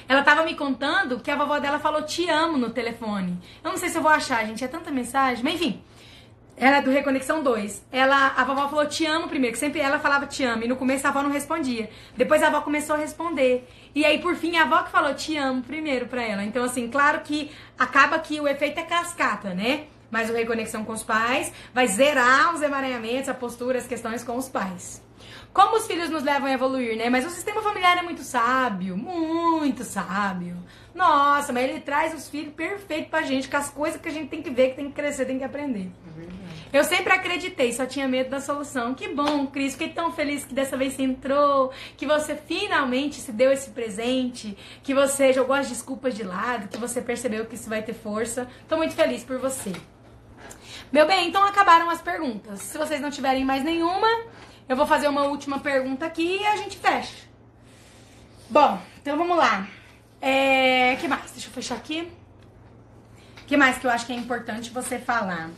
ela tava me contando que a vovó dela falou te amo no telefone. Eu não sei se eu vou achar, gente, é tanta mensagem, mas enfim. Ela é do Reconexão 2. Ela, a vovó falou te amo primeiro, que sempre ela falava te amo, e no começo a avó não respondia. Depois a avó começou a responder. E aí, por fim, a avó que falou te amo primeiro pra ela. Então, assim, claro que acaba que o efeito é cascata, né? Mas o Reconexão com os pais vai zerar os emaranhamentos, a postura, as questões com os pais. Como os filhos nos levam a evoluir, né? Mas o sistema familiar é muito sábio, muito sábio. Nossa, mas ele traz os filhos perfeitos pra gente, com as coisas que a gente tem que ver, que tem que crescer, tem que aprender. É eu sempre acreditei, só tinha medo da solução. Que bom, Cris, fiquei tão feliz que dessa vez você entrou, que você finalmente se deu esse presente, que você jogou as desculpas de lado, que você percebeu que isso vai ter força. Tô muito feliz por você. Meu bem, então acabaram as perguntas. Se vocês não tiverem mais nenhuma, eu vou fazer uma última pergunta aqui e a gente fecha. Bom, então vamos lá. É, que mais? Deixa eu fechar aqui. que mais que eu acho que é importante você falar?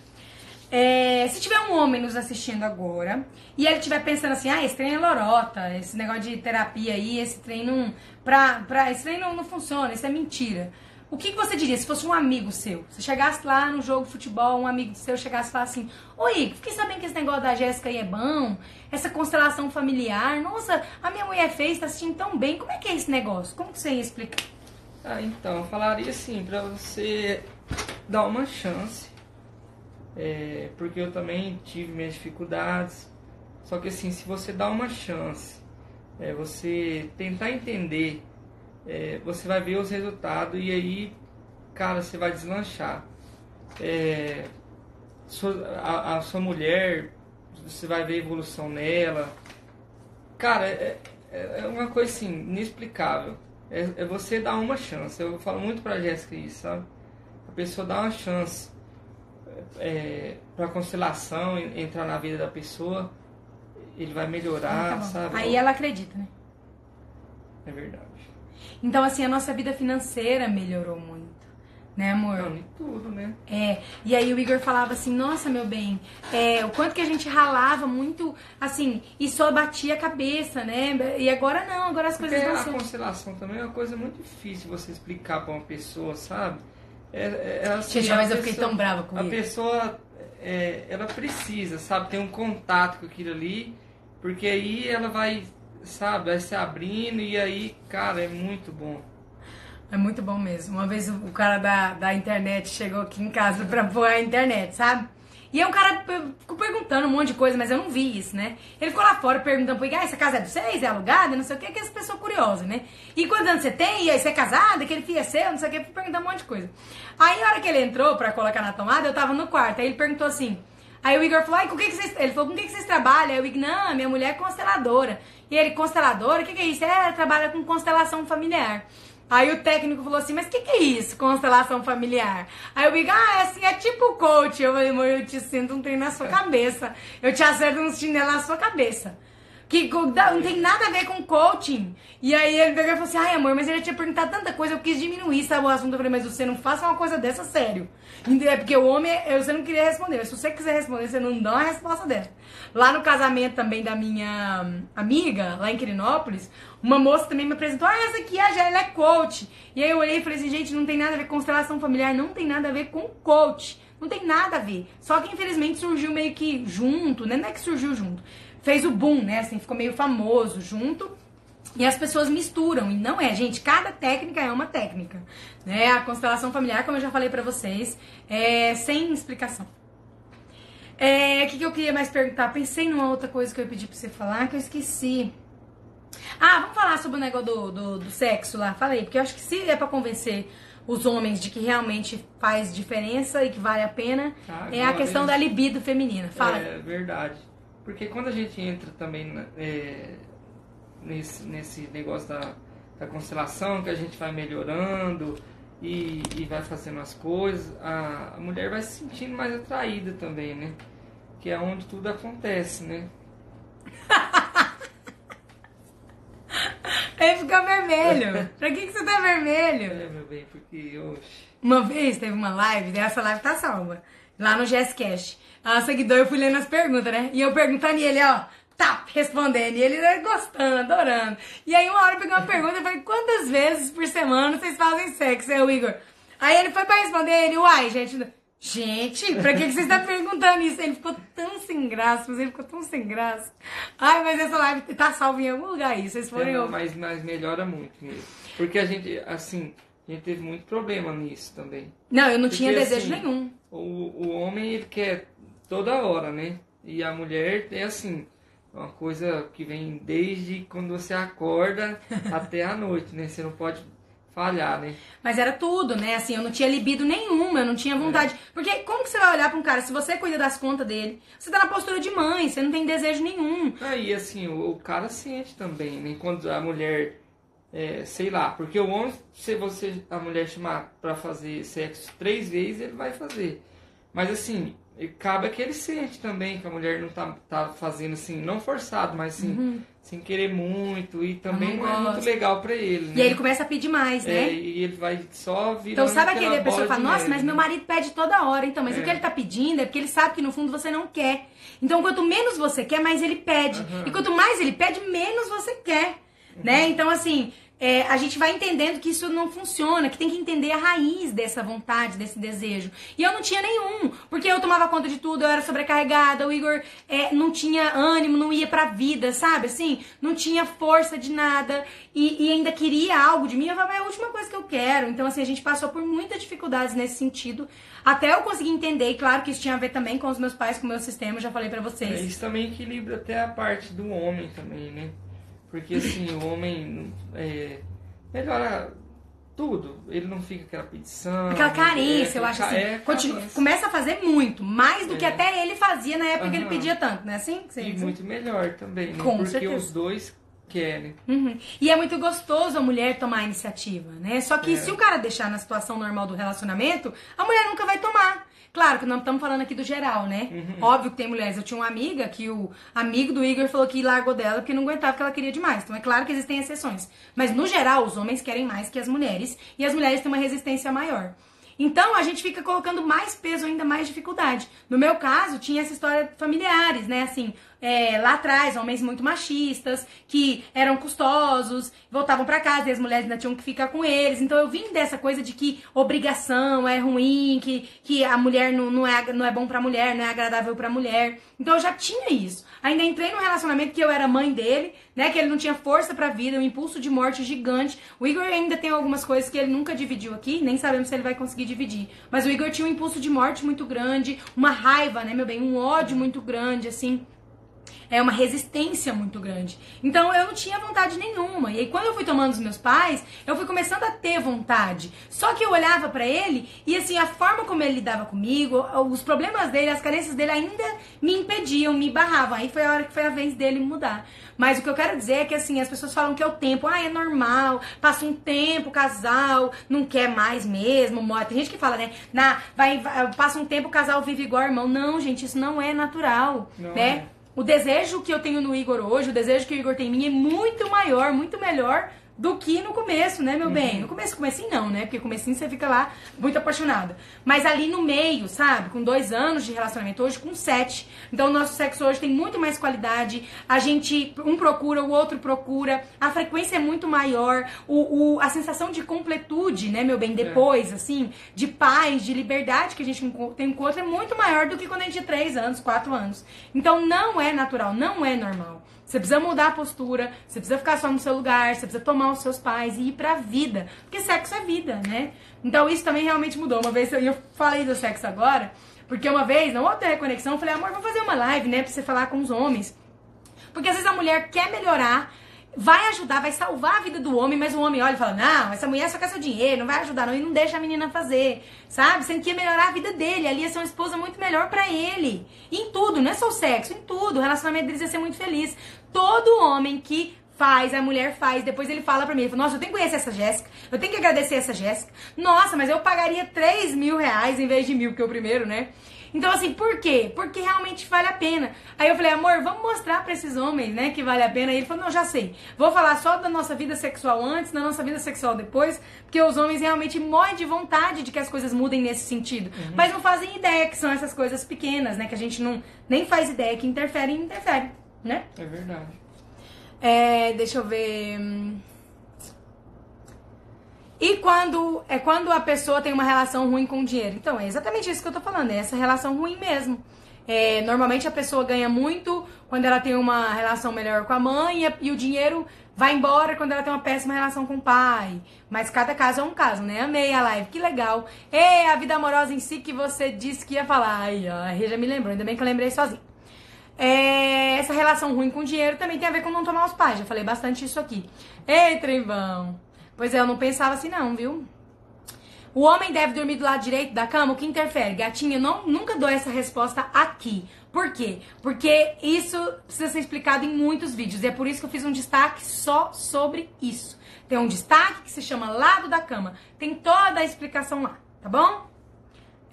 É, se tiver um homem nos assistindo agora e ele estiver pensando assim, ah, esse trem é lorota, esse negócio de terapia aí, esse trem não. Pra, pra, esse trem não, não funciona, isso é mentira. O que, que você diria se fosse um amigo seu? Se chegasse lá no jogo de futebol, um amigo seu chegasse e falasse assim: Oi, fiquei sabendo que esse negócio da Jéssica aí é bom, essa constelação familiar. Nossa, a minha mulher fez, tá assistindo tão bem. Como é que é esse negócio? Como que você ia explicar? Ah, então, eu falaria assim: pra você dar uma chance. É, porque eu também tive minhas dificuldades. Só que assim, se você dá uma chance, é, você tentar entender é, você vai ver os resultados e aí, cara, você vai deslanchar. É, a, a, sua mulher, você vai ver a evolução nela. Cara, é, é, é uma coisa assim, inexplicável. É, é, você dar uma chance. Eu falo muito pra Jéssica isso, sabe? A pessoa dá uma chance é, pra constelação entrar na vida da pessoa, ele vai melhorar, ah, tá sabe? Aí ela acredita, né? É verdade. Então, assim, a nossa vida financeira melhorou muito. Né, amor? Não, tudo, né? É. E aí o Igor falava assim, nossa, meu bem, é, o quanto que a gente ralava muito, assim, e só batia a cabeça, né? E agora não, agora as Porque coisas não são... a constelação também é uma coisa muito difícil você explicar para uma pessoa, sabe? É, é, é assim, Gente, mas eu fiquei tão brava com A pessoa, é, ela precisa, sabe? Ter um contato com aquilo ali, porque aí ela vai sabe, vai se abrindo e aí, cara, é muito bom. É muito bom mesmo. Uma vez o cara da, da internet chegou aqui em casa *laughs* pra pôr a internet, sabe? E aí um cara ficou perguntando um monte de coisa, mas eu não vi isso, né? Ele ficou lá fora perguntando pro ah, essa casa é de vocês? É alugada? Não sei o que, que essa pessoa curiosa, né? E quantos anos você tem? E aí você é casada? Aquele filho é seu? Não sei o que, perguntando um monte de coisa. Aí a hora que ele entrou pra colocar na tomada, eu tava no quarto. Aí ele perguntou assim, Aí o Igor falou, com que, que vocês. Ele falou, com que, que vocês trabalham? Aí o Igor, não, minha mulher é consteladora. E ele, consteladora? O que, que é isso? É, trabalha com constelação familiar. Aí o técnico falou assim, mas o que, que é isso, constelação familiar? Aí eu digo, ah, é assim, é tipo coach. Eu falei, amor, eu te sinto um trem na sua cabeça. Eu te acerto um chinelo na sua cabeça. Que não tem nada a ver com coaching. E aí ele pegou e falou assim, ai amor, mas ele tinha perguntado tanta coisa, eu quis diminuir, sabe, o assunto. Eu falei, mas você não faça uma coisa dessa sério. É porque o homem, você não queria responder. Mas se você quiser responder, você não dá uma resposta dessa. Lá no casamento também da minha amiga, lá em Quirinópolis, uma moça também me apresentou, ah, essa aqui, a ela é coach. E aí eu olhei e falei assim, gente, não tem nada a ver com constelação familiar, não tem nada a ver com coach. Não tem nada a ver. Só que infelizmente surgiu meio que junto, né? Não é que surgiu junto. Fez o boom, né? Assim, ficou meio famoso junto. E as pessoas misturam, e não é, gente, cada técnica é uma técnica, né? A constelação familiar, como eu já falei pra vocês, é sem explicação. É, o que, que eu queria mais perguntar? Pensei numa outra coisa que eu pedi pra você falar, que eu esqueci. Ah, vamos falar sobre o negócio do, do, do sexo lá, falei, porque eu acho que se é pra convencer os homens de que realmente faz diferença e que vale a pena Ah, é a questão a da libido feminina. Fala. É verdade. Porque quando a gente entra também é, nesse, nesse negócio da, da constelação, que a gente vai melhorando e, e vai fazendo as coisas, a, a mulher vai se sentindo mais atraída também, né? Que é onde tudo acontece, né? *laughs* Ele ficou vermelho. pra que, que você tá vermelho? É, meu bem, porque, oxe, Uma vez teve uma live, essa live tá salva, lá no GSCast. A seguidor, eu fui lendo as perguntas, né? E eu perguntando e ele, ó, tá, respondendo. E ele né, gostando, adorando. E aí uma hora eu peguei uma pergunta e falei, quantas vezes por semana vocês fazem sexo? Aí o Igor. Aí ele foi pra responder, ele, uai, gente. Gente, pra que, que você está perguntando isso? Ele ficou tão sem graça, mas ele ficou tão sem graça. Ai, mas essa live tá salva em algum lugar aí. Vocês é, forem não, mas, mas melhora muito mesmo. Porque a gente, assim, a gente teve muito problema nisso também. Não, eu não Porque, tinha desejo assim, nenhum. O, o homem ele quer toda hora, né? E a mulher é assim, uma coisa que vem desde quando você acorda *laughs* até a noite, né? Você não pode falhar, né? Mas era tudo, né? Assim, eu não tinha libido nenhuma, eu não tinha vontade. Porque como que você vai olhar pra um cara, se você cuida das contas dele, você tá na postura de mãe, você não tem desejo nenhum. Aí assim, o, o cara sente também, né? Quando a mulher, é, sei lá, porque o homem, se você a mulher chamar pra fazer sexo três vezes, ele vai fazer. Mas assim, cabe que ele sente também que a mulher não tá, tá fazendo assim, não forçado, mas assim, sem querer muito. E também não não, é muito legal pra ele, né? E aí ele começa a pedir mais, É, né? e ele vai só virando Então sabe aquele a pessoa fala, nossa, mas meu né? marido pede toda hora, então, mas o É. que ele tá pedindo é porque ele sabe que no fundo você não quer. Então quanto menos você quer, mais ele pede. Aham. E quanto mais ele pede, menos você quer. Né? Então, assim, é, a gente vai entendendo que isso não funciona, que tem que entender a raiz dessa vontade, desse desejo. E eu não tinha nenhum, porque eu tomava conta de tudo, eu era sobrecarregada, o Igor é, não tinha ânimo, não ia pra vida, sabe? Assim, não tinha força de nada e, e ainda queria algo de mim. Eu falava, é a última coisa que eu quero. Então, assim, a gente passou por muitas dificuldades nesse sentido, até eu conseguir entender, e claro que isso tinha a ver também com os meus pais, com o meu sistema, já falei pra É, vocês. Isso também equilibra até a parte do homem também, né? Porque assim, o homem é, melhora tudo. Ele não fica aquela petição. Aquela carência, é, eu acho assim. é, continua- começa a fazer muito, mais do que É. até ele fazia na época que ele pedia tanto, não é assim? você E diz? muito melhor também, né? Com Porque certeza. os dois querem. Uhum. E é muito gostoso a mulher tomar a iniciativa, né? Só que É. se o cara deixar na situação normal do relacionamento, a mulher nunca vai tomar. Claro que não estamos falando aqui do geral, né? Uhum. Óbvio que tem mulheres. Eu tinha uma amiga que o amigo do Igor falou que largou dela porque não aguentava, porque ela queria demais. Então é claro que existem exceções. Mas no geral, os homens querem mais que as mulheres e as mulheres têm uma resistência maior. Então a gente fica colocando mais peso, ainda mais dificuldade. No meu caso, tinha essa história de familiares, né? Assim, é, lá atrás, homens muito machistas, que eram custosos, voltavam pra casa e as mulheres ainda tinham que ficar com eles. Então eu vim dessa coisa de que obrigação é ruim, que, que a mulher não, não, é, não é bom pra mulher, não é agradável pra mulher. Então eu já tinha isso. Ainda entrei num relacionamento que eu era mãe dele, né? Que ele não tinha força pra vida, um impulso de morte gigante. O Igor ainda tem algumas coisas que ele nunca dividiu aqui, nem sabemos se ele vai conseguir dividir. Mas o Igor tinha um impulso de morte muito grande, uma raiva, né, meu bem? Um ódio muito grande, assim é uma resistência muito grande. Então eu não tinha vontade nenhuma. E aí quando eu fui tomando os meus pais, eu fui começando a ter vontade. Só que eu olhava pra ele e assim, a forma como ele lidava comigo, os problemas dele, as carências dele ainda me impediam, me barravam. Aí foi a hora que foi a vez dele mudar. Mas o que eu quero dizer é que assim, as pessoas falam que é o tempo, ah, é normal, passa um tempo, casal não quer mais mesmo, morre. Tem gente que fala, né? Na, vai, vai- passa um tempo, o casal vive igual irmão. Não, gente, isso não é natural, Não né? é. O desejo que eu tenho no Igor hoje, o desejo que o Igor tem em mim é muito maior, muito melhor do que no começo, né, meu bem? No começo, comecinho não, né? Porque comecinho você fica lá muito apaixonada. Mas ali no meio, sabe? Com dois anos de relacionamento, hoje com sete. Então o nosso sexo hoje tem muito mais qualidade. A gente, um procura, o outro procura. A frequência é muito maior. O, o- a sensação de completude, né, meu bem? Depois, assim, de paz, de liberdade que a gente tem encontro é muito maior do que quando a gente tinha três anos, quatro anos. Então não é natural, não é normal. Você precisa mudar a postura, você precisa ficar só no seu lugar, você precisa tomar os seus pais e ir pra vida. Porque sexo é vida, né? Então isso também realmente mudou. Uma vez eu, eu falei do sexo agora, porque uma vez, na outra reconexão, eu falei, amor, vamos fazer uma live, né? Pra você falar com os homens. Porque às vezes a mulher quer melhorar vai ajudar, vai salvar a vida do homem, mas o homem olha e fala: Não, essa mulher só quer seu dinheiro, não vai ajudar, não, e não deixa a menina fazer, sabe? Sendo que ia melhorar a vida dele, ali ia ser uma esposa muito melhor para ele. Em tudo, não é só o sexo, em tudo. O relacionamento deles ia ser muito feliz. Todo homem que faz, a mulher faz, depois ele fala pra mim, ele fala, nossa, eu tenho que conhecer essa Jéssica, eu tenho que agradecer essa Jéssica. Nossa, mas eu pagaria 3 mil reais em vez de mil, porque é o primeiro, né? Então, assim, por quê? Porque realmente vale a pena. Aí eu falei, amor, vamos mostrar pra esses homens, né, que vale a pena. E ele falou, não, já sei. Vou falar só da nossa vida sexual antes, da nossa vida sexual depois, porque os homens realmente morrem de vontade de que as coisas mudem nesse sentido. Uhum. Mas não fazem ideia que são essas coisas pequenas, né, que a gente não nem faz ideia que interferem e interferem, né? É verdade. É, deixa eu ver... E quando é quando a pessoa tem uma relação ruim com o dinheiro. Então, é exatamente isso que eu tô falando, é essa relação ruim mesmo. É, normalmente a pessoa ganha muito quando ela tem uma relação melhor com a mãe e, e, o dinheiro vai embora quando ela tem uma péssima relação com o pai. Mas cada caso é um caso, né? Amei a live, que legal. E a vida amorosa em si que você disse que ia falar. Ai, a Rê já me lembrou, ainda bem que eu lembrei sozinho. É, essa relação ruim com o dinheiro também tem a ver com não tomar os pais. Já falei bastante isso aqui. Ei, Trevão! Pois é, eu não pensava assim não, viu? O homem deve dormir do lado direito da cama? O que interfere? Gatinha, não, nunca dou essa resposta aqui. Por quê? Porque isso precisa ser explicado em muitos vídeos. E é por isso que eu fiz um destaque só sobre isso. Tem um destaque que se chama lado da cama. Tem toda a explicação lá, tá bom?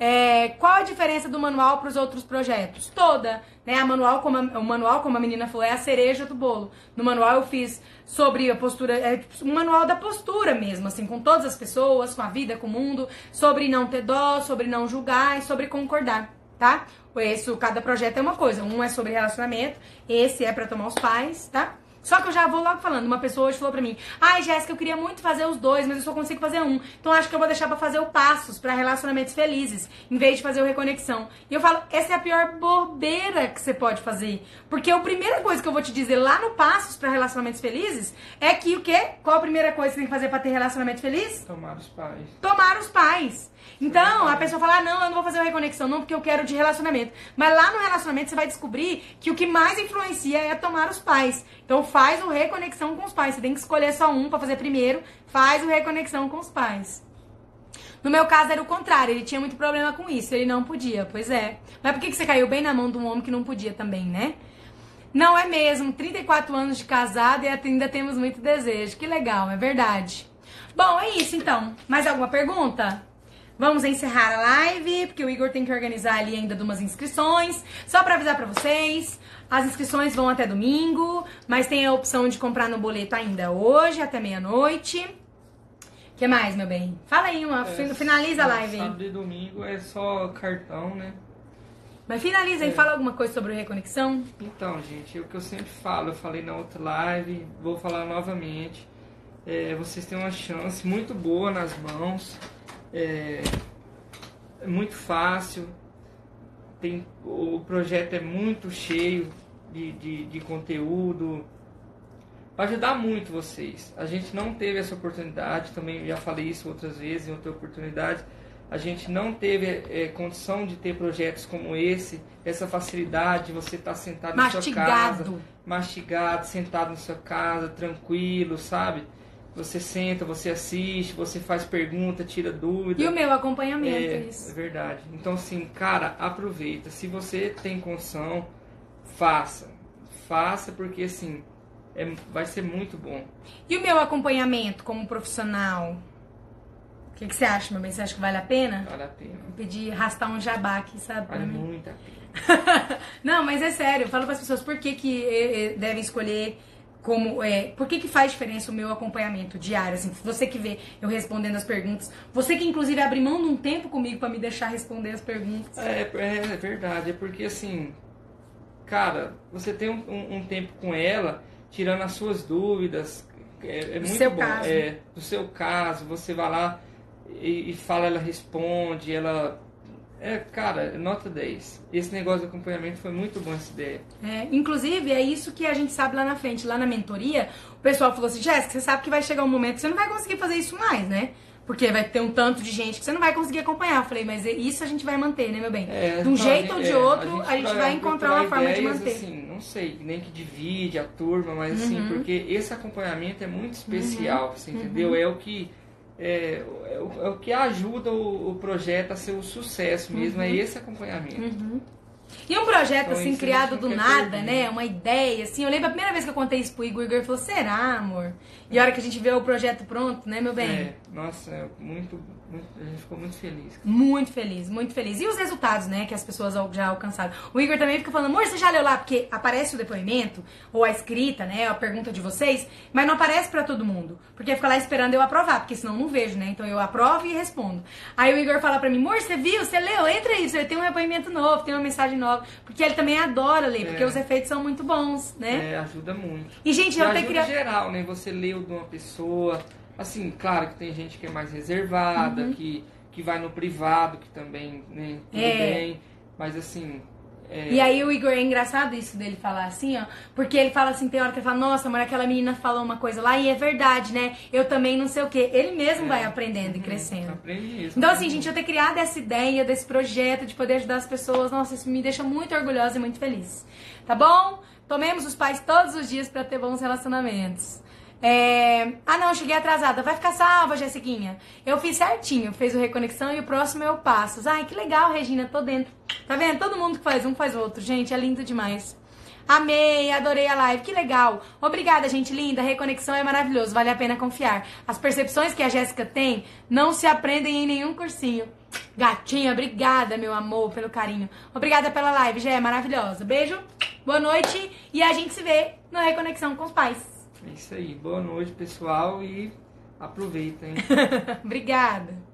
É, qual a diferença do manual para os outros projetos? Toda. Né? A manual, como a, o manual, como a menina falou, é a cereja do bolo. No manual eu fiz sobre a postura, é um manual da postura mesmo, assim, com todas as pessoas, com a vida, com o mundo, sobre não ter dó, sobre não julgar e sobre concordar, tá? Esse, cada projeto é uma coisa. Um é sobre relacionamento, esse é para tomar os pais, tá? Só que eu já vou logo falando. Uma pessoa hoje falou pra mim: Ai, Jéssica, eu queria muito fazer os dois, mas eu só consigo fazer um. Então acho que eu vou deixar pra fazer o passos para relacionamentos felizes, em vez de fazer o reconexão. E eu falo: essa é a pior bobeira que você pode fazer. Porque a primeira coisa que eu vou te dizer lá no passos para relacionamentos felizes é que o quê? Qual a primeira coisa que você tem que fazer para ter relacionamento feliz? Tomar os pais. Tomar os pais. Então, a pessoa fala, ah, não, eu não vou fazer uma reconexão, não, porque eu quero de relacionamento. Mas lá no relacionamento você vai descobrir que o que mais influencia é tomar os pais. Então faz o reconexão com os pais. Você tem que escolher só um para fazer primeiro, faz o reconexão com os pais. No meu caso era o contrário, ele tinha muito problema com isso, ele não podia, pois é. Mas por que, que você caiu bem na mão de um homem que não podia também, né? Não é mesmo, 34 anos de casado e ainda temos muito desejo. Que legal, é verdade. Bom, é isso então. Mais alguma pergunta? Vamos encerrar a live, porque o Igor tem que organizar ali ainda umas inscrições. Só para avisar para vocês, as inscrições vão até domingo, mas tem a opção de comprar no boleto ainda hoje, até meia-noite. O que mais, meu bem? Fala aí, uma, é, finaliza a live. Sábado e domingo é só cartão, né? Mas finaliza aí, é. fala alguma coisa sobre reconexão. Então, gente, o que eu sempre falo, eu falei na outra live, vou falar novamente. É, vocês têm uma chance muito boa nas mãos é, é muito fácil, tem, o projeto é muito cheio de, de, de conteúdo, vai ajudar muito vocês. A gente não teve essa oportunidade, também já falei isso outras vezes em outra oportunidade, a gente não teve é, condição de ter projetos como esse, essa facilidade de você estar tá sentado mastigado. na sua casa, mastigado, sentado na sua casa, tranquilo, sabe? Você senta, você assiste, você faz pergunta, tira dúvida. E o meu acompanhamento, é, isso. É verdade. Então, assim, cara, aproveita. Se você tem condição, faça. Faça porque, assim, é, vai ser muito bom. E o meu acompanhamento como profissional? O que, que, você acha, meu bem? Você acha que vale a pena? Vale a pena. Vou pedir arrastar um jabá aqui, sabe? Vale muito a pena. *laughs* Não, mas é sério. Eu falo para as pessoas por que, que eh, eh, devem escolher como é, por que, que faz diferença o meu acompanhamento diário, assim, você que vê eu respondendo as perguntas, você que inclusive abre mão de um tempo comigo para me deixar responder as perguntas. É, é, é, verdade, é porque assim, cara, você tem um, um, um tempo com ela, tirando as suas dúvidas, é, é muito seu bom. Caso. É, do seu caso, você vai lá e, e fala, ela responde, ela é, cara, nota 10. Esse negócio de acompanhamento foi muito bom essa ideia. É, inclusive, é isso que a gente sabe lá na frente. Lá na mentoria, o pessoal falou assim, Jéssica, você sabe que vai chegar um momento que você não vai conseguir fazer isso mais, né? Porque vai ter um tanto de gente que você não vai conseguir acompanhar. Eu falei, mas isso a gente vai manter, né, meu bem? É, de um jeito ou de é, outro, a gente, a gente vai, vai encontrar uma forma de manter. Assim, não não sei, nem que divide a turma, mas assim, Uhum. porque esse acompanhamento é muito especial, você entendeu? Uhum. É o que é, é o, é o que ajuda o, o projeto a ser um sucesso mesmo, é esse acompanhamento. Uhum. E um projeto Então, assim, criado do nada, perder. né? Uma ideia, assim. Eu lembro a primeira vez que eu contei isso pro Igor, o Igor falou, será, amor? E a hora que a gente vê o projeto pronto, né, meu bem? É, nossa, é muito, muito- a gente ficou muito feliz. Muito feliz, muito feliz. E os resultados, né, que as pessoas já alcançaram. O Igor também fica falando, amor, você já leu lá? Porque aparece o depoimento, ou a escrita, né, a pergunta de vocês, mas não aparece pra todo mundo. Porque fica lá esperando eu aprovar, porque senão eu não vejo, né? Então eu aprovo e respondo. Aí o Igor fala pra mim, amor, você viu? Você leu? Entra aí, você tem um depoimento novo, tem uma mensagem nova. Porque ele também adora ler, porque É. os efeitos são muito bons, né? É, ajuda muito. E, gente, E eu até queria... geral, né? Você leu de uma pessoa, assim, claro que tem gente que é mais reservada, Uhum. que, que vai no privado, que também, né, tudo É. bem, mas assim... é, E aí o Igor, é engraçado isso dele falar assim, ó. Porque ele fala assim, tem hora que ele fala, nossa, mas aquela menina falou uma coisa lá e é verdade, né? Eu também não sei o quê. Ele mesmo É. vai aprendendo e uhum, crescendo. Aprende mesmo. Então, assim, gente, eu ter criado essa ideia desse projeto de poder ajudar as pessoas, nossa, isso me deixa muito orgulhosa e muito feliz. Tá bom? Tomemos os pais todos os dias pra ter bons relacionamentos. É... Ah, não, cheguei atrasada. Vai ficar salva, Jessiquinha. Eu fiz certinho, fez o Reconexão e o próximo eu passo. Ai, que legal, Regina, tô dentro. Tá vendo? Todo mundo que faz um faz o outro. Gente, é lindo demais. Amei, adorei a live, que legal. Obrigada, gente linda. Reconexão é maravilhoso, vale a pena confiar. As percepções que a Jéssica tem não se aprendem em nenhum cursinho. Gatinha, obrigada, meu amor, pelo carinho. Obrigada pela live, Jé, é maravilhosa. Beijo, boa noite e a gente se vê no Reconexão com os pais. É isso aí. Boa noite, pessoal, e aproveitem. *laughs* obrigada.